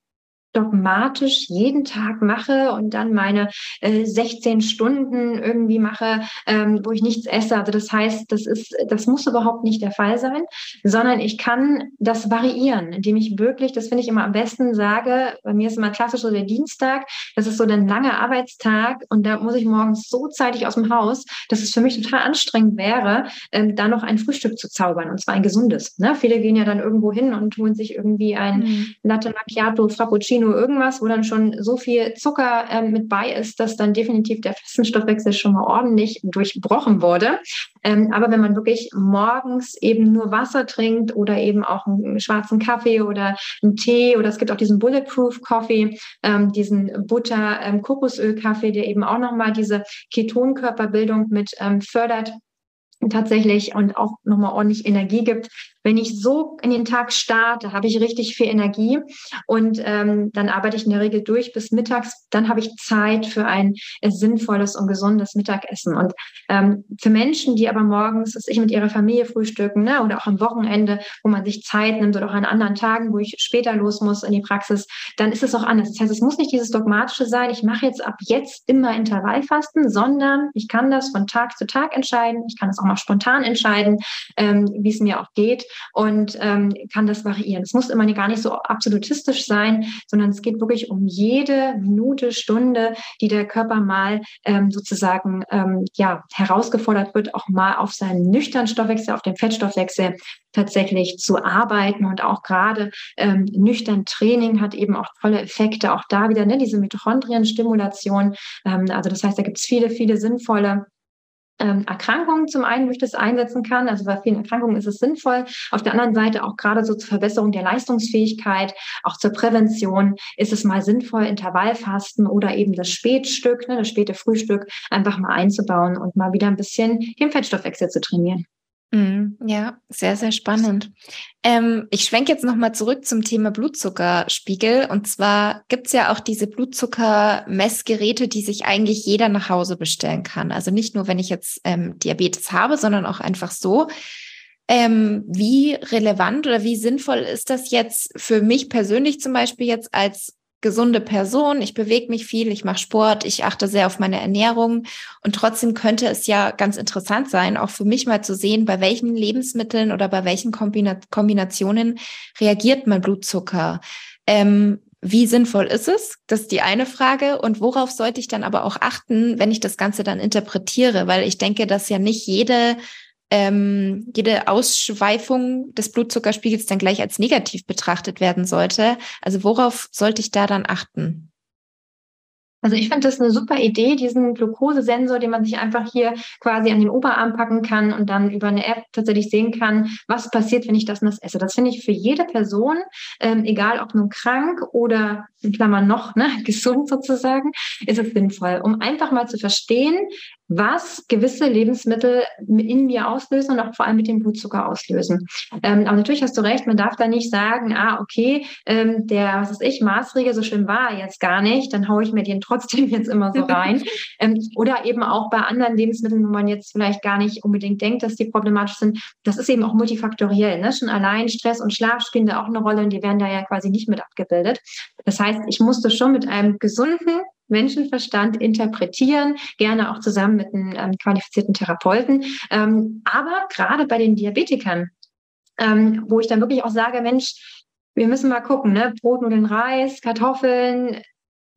dogmatisch jeden Tag mache und dann meine äh, 16 Stunden irgendwie mache, ähm, wo ich nichts esse. Also das heißt, das ist, das muss überhaupt nicht der Fall sein, sondern ich kann das variieren, indem ich wirklich, das finde ich immer am besten, sage, bei mir ist immer klassisch so der Dienstag, das ist so ein langer Arbeitstag und da muss ich morgens so zeitig aus dem Haus, dass es für mich total anstrengend wäre, ähm, da noch ein Frühstück zu zaubern und zwar ein gesundes. Ne? Viele gehen ja dann irgendwo hin und holen sich irgendwie ein mhm. Latte Macchiato, Frappuccino, irgendwas, wo dann schon so viel Zucker ähm, mit bei ist, dass dann definitiv der Fastenstoffwechsel schon mal ordentlich durchbrochen wurde. Ähm, aber wenn man wirklich morgens eben nur Wasser trinkt oder eben auch einen schwarzen Kaffee oder einen Tee oder es gibt auch diesen Bulletproof Coffee, ähm, diesen Butter ähm, der eben auch nochmal diese Ketonkörperbildung mit ähm, fördert tatsächlich und auch nochmal ordentlich Energie gibt, wenn ich so in den Tag starte, habe ich richtig viel Energie und ähm, dann arbeite ich in der Regel durch bis mittags. Dann habe ich Zeit für ein äh, sinnvolles und gesundes Mittagessen. Und ähm, für Menschen, die aber morgens, dass ich mit ihrer Familie frühstücken ne, oder auch am Wochenende, wo man sich Zeit nimmt oder auch an anderen Tagen, wo ich später los muss in die Praxis, dann ist es auch anders. Das heißt, es muss nicht dieses dogmatische sein, ich mache jetzt ab jetzt immer Intervallfasten, sondern ich kann das von Tag zu Tag entscheiden. Ich kann es auch mal spontan entscheiden, ähm, wie es mir auch geht und ähm, kann das variieren. Es muss immer gar nicht so absolutistisch sein, sondern es geht wirklich um jede Minute, Stunde, die der Körper mal ähm, sozusagen ähm, ja, herausgefordert wird, auch mal auf seinen nüchternen Stoffwechsel, auf den Fettstoffwechsel tatsächlich zu arbeiten und auch gerade ähm, nüchtern Training hat eben auch tolle Effekte. Auch da wieder ne, diese Mitochondrienstimulation. Ähm, also das heißt, da gibt es viele, viele sinnvolle ähm, Erkrankungen zum einen, wo ich das einsetzen kann. Also bei vielen Erkrankungen ist es sinnvoll. Auf der anderen Seite auch gerade so zur Verbesserung der Leistungsfähigkeit, auch zur Prävention ist es mal sinnvoll, Intervallfasten oder eben das Spätstück, ne, das späte Frühstück einfach mal einzubauen und mal wieder ein bisschen den Fettstoffwechsel zu trainieren. Mhm, ja, sehr, sehr spannend. Ähm, ich schwenke jetzt nochmal zurück zum Thema Blutzuckerspiegel. Und zwar gibt's ja auch diese Blutzuckermessgeräte, die sich eigentlich jeder nach Hause bestellen kann. Also nicht nur, wenn ich jetzt ähm, Diabetes habe, sondern auch einfach so. Ähm, wie relevant oder wie sinnvoll ist das jetzt für mich persönlich zum Beispiel jetzt als gesunde Person, ich bewege mich viel, ich mache Sport, ich achte sehr auf meine Ernährung und trotzdem könnte es ja ganz interessant sein, auch für mich mal zu sehen, bei welchen Lebensmitteln oder bei welchen Kombina Kombinationen reagiert mein Blutzucker. Ähm, wie sinnvoll ist es? Das ist die eine Frage. Und worauf sollte ich dann aber auch achten, wenn ich das Ganze dann interpretiere? Weil ich denke, dass ja nicht jede ähm, jede Ausschweifung des Blutzuckerspiegels dann gleich als negativ betrachtet werden sollte. Also worauf sollte ich da dann achten? Also ich finde das eine super Idee, diesen Glukosesensor, den man sich einfach hier quasi an den Oberarm packen kann und dann über eine App tatsächlich sehen kann, was passiert, wenn ich das und das esse. Das finde ich für jede Person, ähm, egal ob nun krank oder in Klammern noch ne, gesund sozusagen, ist es sinnvoll, um einfach mal zu verstehen, was gewisse Lebensmittel in mir auslösen und auch vor allem mit dem Blutzucker auslösen. Ähm, aber natürlich hast du recht, man darf da nicht sagen, ah, okay, ähm, der, was weiß ich, Maßregel, so schlimm war er jetzt gar nicht, dann haue ich mir den trotzdem jetzt immer so rein. ähm, oder eben auch bei anderen Lebensmitteln, wo man jetzt vielleicht gar nicht unbedingt denkt, dass die problematisch sind. Das ist eben auch multifaktoriell. Ne? Schon allein Stress und Schlaf spielen da auch eine Rolle und die werden da ja quasi nicht mit abgebildet. Das heißt, ich musste schon mit einem gesunden Menschenverstand interpretieren, gerne auch zusammen mit einem ähm, qualifizierten Therapeuten. Ähm, aber gerade bei den Diabetikern, ähm, wo ich dann wirklich auch sage, Mensch, wir müssen mal gucken, ne? Brot, Nudeln, Reis, Kartoffeln,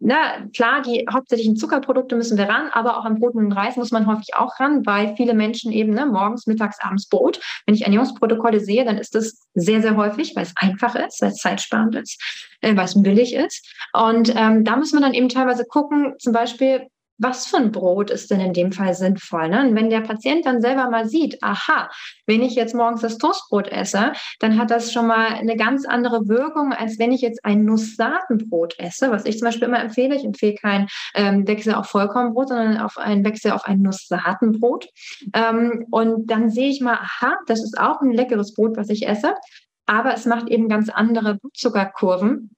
na, klar, die hauptsächlichen Zuckerprodukte müssen wir ran, aber auch am Brot und Reis muss man häufig auch ran, weil viele Menschen eben ne, morgens, mittags, abends Brot. Wenn ich Ernährungsprotokolle sehe, dann ist das sehr, sehr häufig, weil es einfach ist, weil es zeitsparend ist, äh, weil es billig ist. Und ähm, da muss man dann eben teilweise gucken, zum Beispiel, was für ein Brot ist denn in dem Fall sinnvoll? Ne? Und wenn der Patient dann selber mal sieht, aha, wenn ich jetzt morgens das Toastbrot esse, dann hat das schon mal eine ganz andere Wirkung, als wenn ich jetzt ein Nusssaatenbrot esse, was ich zum Beispiel immer empfehle. Ich empfehle keinen ähm, Wechsel auf Vollkornbrot, sondern auf einen Wechsel auf ein Nusssaatenbrot. Ähm, und dann sehe ich mal, aha, das ist auch ein leckeres Brot, was ich esse, aber es macht eben ganz andere Blutzuckerkurven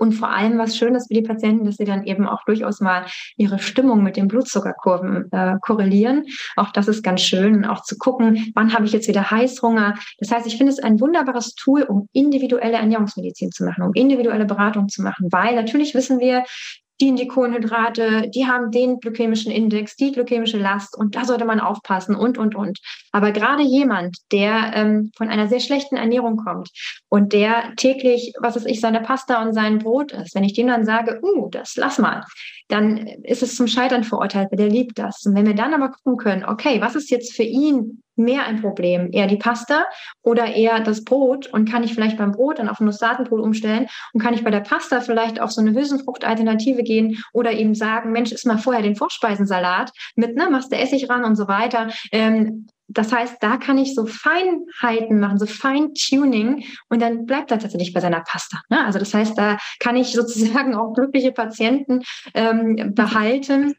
Und vor allem was Schönes für die Patienten, dass sie dann eben auch durchaus mal ihre Stimmung mit den Blutzuckerkurven äh, korrelieren. Auch das ist ganz schön, auch zu gucken, wann habe ich jetzt wieder Heißhunger. Das heißt, ich finde es ein wunderbares Tool, um individuelle Ernährungsmedizin zu machen, um individuelle Beratung zu machen, weil natürlich wissen wir, die die Kohlenhydrate, die haben den glykämischen Index, die glykämische Last und da sollte man aufpassen und, und, und. Aber gerade jemand, der ähm, von einer sehr schlechten Ernährung kommt und der täglich, was weiß ich, seine Pasta und sein Brot isst, wenn ich dem dann sage, uh, das lass mal, dann ist es zum Scheitern verurteilt, weil der liebt das. Und wenn wir dann aber gucken können, okay, was ist jetzt für ihn mehr ein Problem? Eher die Pasta oder eher das Brot? Und kann ich vielleicht beim Brot dann auf ein Nussdatenbrot umstellen? Und kann ich bei der Pasta vielleicht auf so eine Hülsenfruchtalternative gehen oder eben sagen, Mensch, isst mal vorher den Vorspeisensalat mit, ne, machst du Essig ran und so weiter. Ähm, das heißt, da kann ich so Feinheiten machen, so Feintuning und dann bleibt er tatsächlich bei seiner Pasta. Ne? Also das heißt, da kann ich sozusagen auch glückliche Patienten ähm, behalten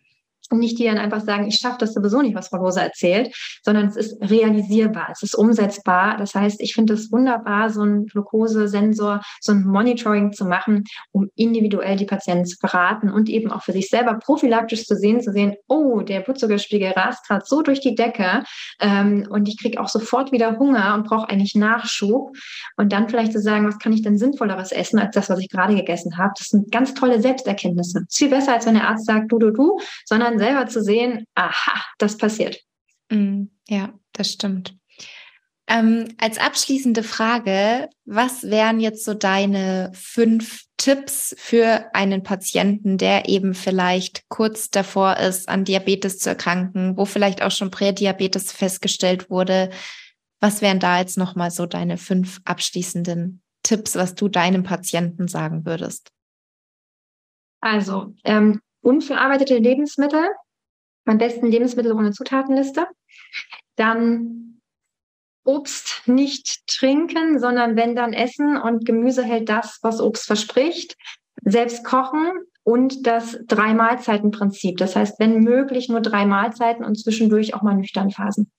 nicht die dann einfach sagen, ich schaffe das sowieso nicht, was Frau Lose erzählt, sondern es ist realisierbar, es ist umsetzbar. Das heißt, ich finde es wunderbar, so einen Glukosesensor, so ein Monitoring zu machen, um individuell die Patienten zu beraten und eben auch für sich selber prophylaktisch zu sehen, zu sehen, oh, der Blutzuckerspiegel rast gerade so durch die Decke ähm, und ich kriege auch sofort wieder Hunger und brauche eigentlich Nachschub. Und dann vielleicht zu sagen, was kann ich denn sinnvolleres essen als das, was ich gerade gegessen habe. Das sind ganz tolle Selbsterkenntnisse. Viel besser, als wenn der Arzt sagt, du, du, du, sondern selber zu sehen, aha, das passiert. Mm, ja, das stimmt. Ähm, als abschließende Frage, was wären jetzt so deine fünf Tipps für einen Patienten, der eben vielleicht kurz davor ist, an Diabetes zu erkranken, wo vielleicht auch schon Prädiabetes festgestellt wurde? Was wären da jetzt nochmal so deine fünf abschließenden Tipps, was du deinem Patienten sagen würdest? Also, ähm, unverarbeitete Lebensmittel, am besten Lebensmittel ohne Zutatenliste. Dann Obst nicht trinken, sondern wenn dann essen und Gemüse hält das, was Obst verspricht. Selbst kochen und das Drei-Mahlzeiten-Prinzip. Das heißt, wenn möglich nur drei Mahlzeiten und zwischendurch auch mal nüchtern Phasen.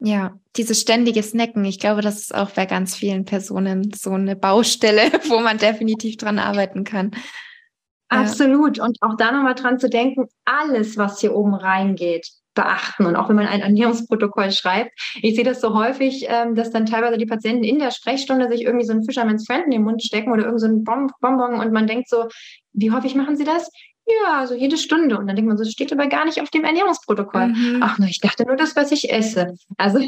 Ja, dieses ständige Snacken, ich glaube, das ist auch bei ganz vielen Personen so eine Baustelle, wo man definitiv dran arbeiten kann. Absolut. Und auch da nochmal dran zu denken, alles, was hier oben reingeht, beachten. Und auch wenn man ein Ernährungsprotokoll schreibt, ich sehe das so häufig, ähm, dass dann teilweise die Patienten in der Sprechstunde sich irgendwie so ein Fisherman's Friend in den Mund stecken oder irgend so ein Bonbon und man denkt so, wie häufig machen sie das? Ja, so jede Stunde. Und dann denkt man so, das steht aber gar nicht auf dem Ernährungsprotokoll. Mhm. Ach, nur ich dachte nur das, was ich esse. Also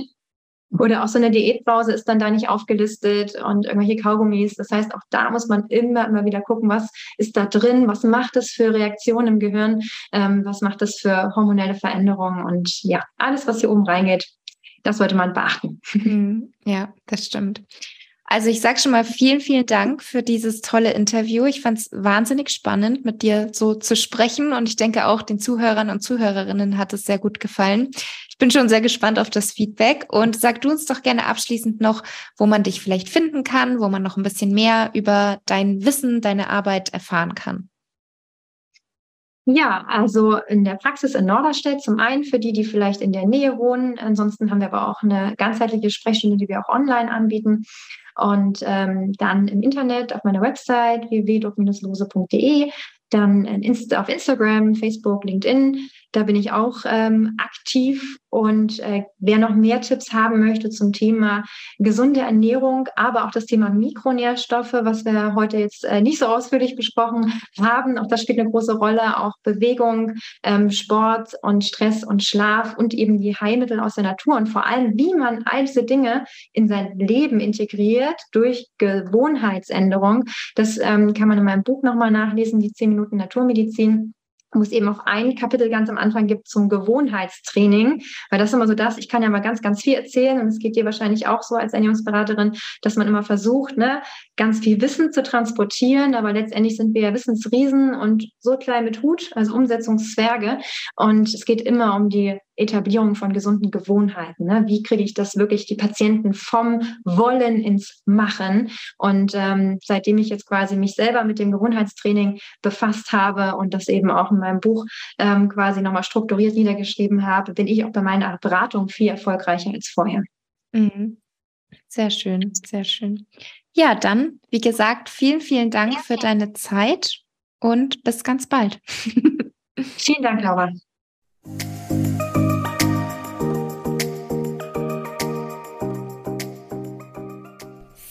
oder auch so eine Diätpause ist dann da nicht aufgelistet und irgendwelche Kaugummis. Das heißt, auch da muss man immer, immer wieder gucken, was ist da drin, was macht es für Reaktionen im Gehirn, ähm, was macht es für hormonelle Veränderungen und ja, alles, was hier oben reingeht, das sollte man beachten. Mhm. Ja, das stimmt. Also ich sage schon mal vielen, vielen Dank für dieses tolle Interview. Ich fand es wahnsinnig spannend, mit dir so zu sprechen und ich denke auch den Zuhörern und Zuhörerinnen hat es sehr gut gefallen. Ich bin schon sehr gespannt auf das Feedback und sag du uns doch gerne abschließend noch, wo man dich vielleicht finden kann, wo man noch ein bisschen mehr über dein Wissen, deine Arbeit erfahren kann. Ja, also in der Praxis in Norderstedt zum einen für die, die vielleicht in der Nähe wohnen. Ansonsten haben wir aber auch eine ganzheitliche Sprechstunde, die wir auch online anbieten. Und ähm, dann im Internet auf meiner Website www.lose.de, dann auf Instagram, Facebook, LinkedIn. Da bin ich auch ähm, aktiv und äh, wer noch mehr Tipps haben möchte zum Thema gesunde Ernährung, aber auch das Thema Mikronährstoffe, was wir heute jetzt äh, nicht so ausführlich besprochen haben, auch das spielt eine große Rolle, auch Bewegung, ähm, Sport und Stress und Schlaf und eben die Heilmittel aus der Natur und vor allem, wie man all diese Dinge in sein Leben integriert durch Gewohnheitsänderung. Das ähm, kann man in meinem Buch nochmal nachlesen, die 10 Minuten Naturmedizin wo eben auch ein Kapitel ganz am Anfang gibt zum Gewohnheitstraining, weil das ist immer so das, ich kann ja mal ganz, ganz viel erzählen und es geht dir wahrscheinlich auch so als Ernährungsberaterin, dass man immer versucht, ne, ganz viel Wissen zu transportieren, aber letztendlich sind wir ja Wissensriesen und so klein mit Hut, also Umsetzungszwerge. Und es geht immer um die Etablierung von gesunden Gewohnheiten. Ne? Wie kriege ich das wirklich die Patienten vom Wollen ins Machen? Und ähm, seitdem ich jetzt quasi mich selber mit dem Gewohnheitstraining befasst habe und das eben auch in meinem Buch ähm, quasi nochmal strukturiert niedergeschrieben habe, bin ich auch bei meiner Beratung viel erfolgreicher als vorher. Mhm. Sehr schön, sehr schön. Ja, dann, wie gesagt, vielen, vielen Dank für deine Zeit und bis ganz bald. vielen Dank, Laura.